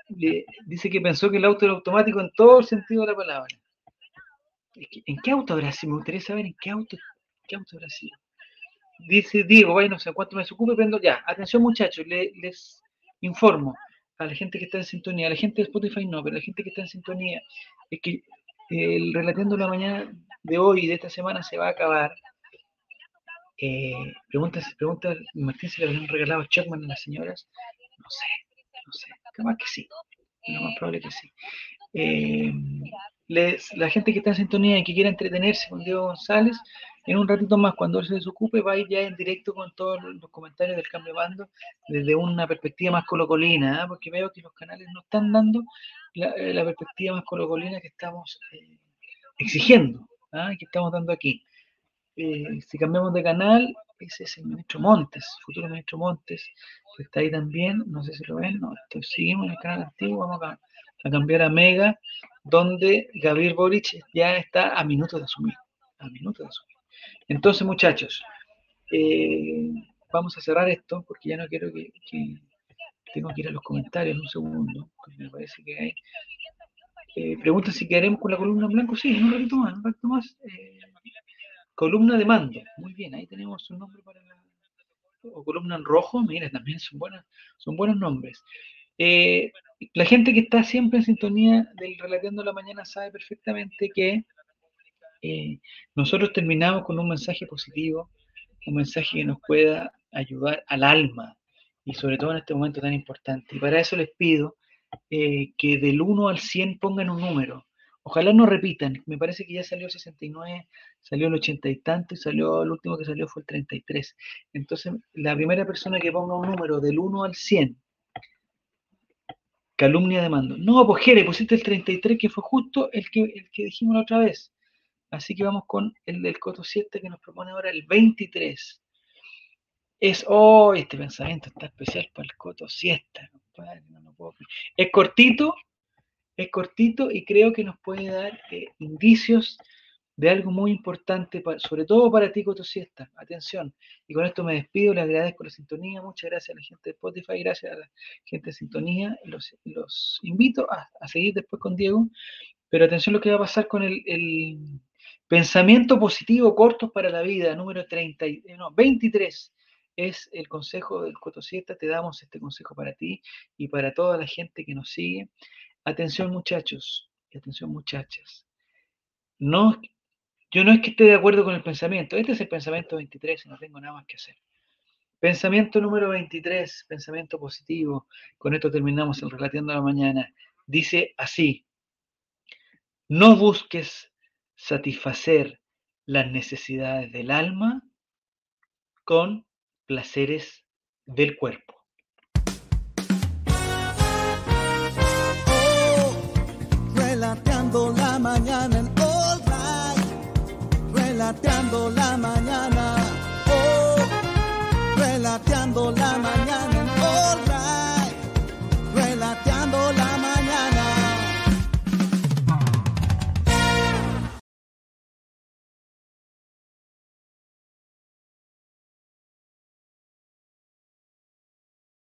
dice que pensó que el auto era automático en todo el sentido de la palabra. ¿En qué auto habrá sido? Me gustaría saber en qué auto, qué auto habrá sido. Dice Diego, bueno, no sé cuánto me desocupe, prendo ya. Atención muchachos, les informo a la gente que está en sintonía, a la gente de Spotify no, pero a la gente que está en sintonía, es que el Relatando la Mañana de hoy de esta semana se va a acabar eh, pregunta, Martín si le habían regalado Chuckman a las señoras. No sé, no sé. Capaz que sí. Lo más probable que sí. Eh, la gente que está en sintonía y que quiera entretenerse con Diego González, en un ratito más, cuando él se desocupe, va a ir ya en directo con todos los comentarios del cambio de bando desde una perspectiva más colocolina, ¿ah? porque veo que los canales no están dando la, eh, perspectiva más colocolina que estamos exigiendo, ¿ah? que estamos dando aquí. Eh, si cambiamos de canal, ese es el ministro Montes, futuro ministro Montes, que está ahí también, no sé si lo ven, no, seguimos en el canal antiguo, vamos a, cambiar a Mega, donde Gabriel Boric ya está a minutos de asumir, a minutos de asumir. Entonces, muchachos, eh, vamos a cerrar esto, porque ya no quiero que, tengo que ir a los comentarios un segundo, me parece que hay. Eh, pregunta si queremos con la columna en blanco, sí, un ratito más, un ratito más. Eh, Columna de mando. Muy bien, ahí tenemos un nombre para la. O columna en rojo, mira, también son, buenas, son buenos nombres. Eh, la gente que está siempre en sintonía del Relateando la Mañana sabe perfectamente que eh, nosotros terminamos con un mensaje positivo, un mensaje que nos pueda ayudar al alma y sobre todo en este momento tan importante. Y para eso les pido eh, que del 1 al 100 pongan un número. Ojalá no repitan. Me parece que ya salió el 69, salió el 80 y tanto y salió, el último que salió fue el 33. Entonces, la primera persona que ponga un número del 1 al 100, calumnia de mando. No, pues Jere, pusiste el 33 que fue justo el que, el que dijimos la otra vez. Así que vamos con el del Coto 7 que nos propone ahora el 23. Es, oh, este pensamiento está especial para el Coto 7, Es cortito, es cortito y creo que nos puede dar eh, indicios de algo muy importante, sobre todo para ti, Cotosiesta. Atención. Y con esto me despido, le agradezco la sintonía. Muchas gracias a la gente de Spotify, gracias a la gente de sintonía. Los, los invito a, seguir después con Diego. Pero atención lo que va a pasar con el, pensamiento positivo cortos para la vida, número 30, eh, no, 23 es el consejo del Cotosiesta. Te damos este consejo para ti y para toda la gente que nos sigue. Atención muchachos y atención muchachas. No, yo no es que esté de acuerdo con el pensamiento. Este es el pensamiento 23 y no tengo nada más que hacer. Pensamiento número 23, pensamiento positivo. Con esto terminamos el Relateando la Mañana. Dice así, no busques satisfacer las necesidades del alma con placeres del cuerpo. Relateando la mañana, oh, relateando la mañana.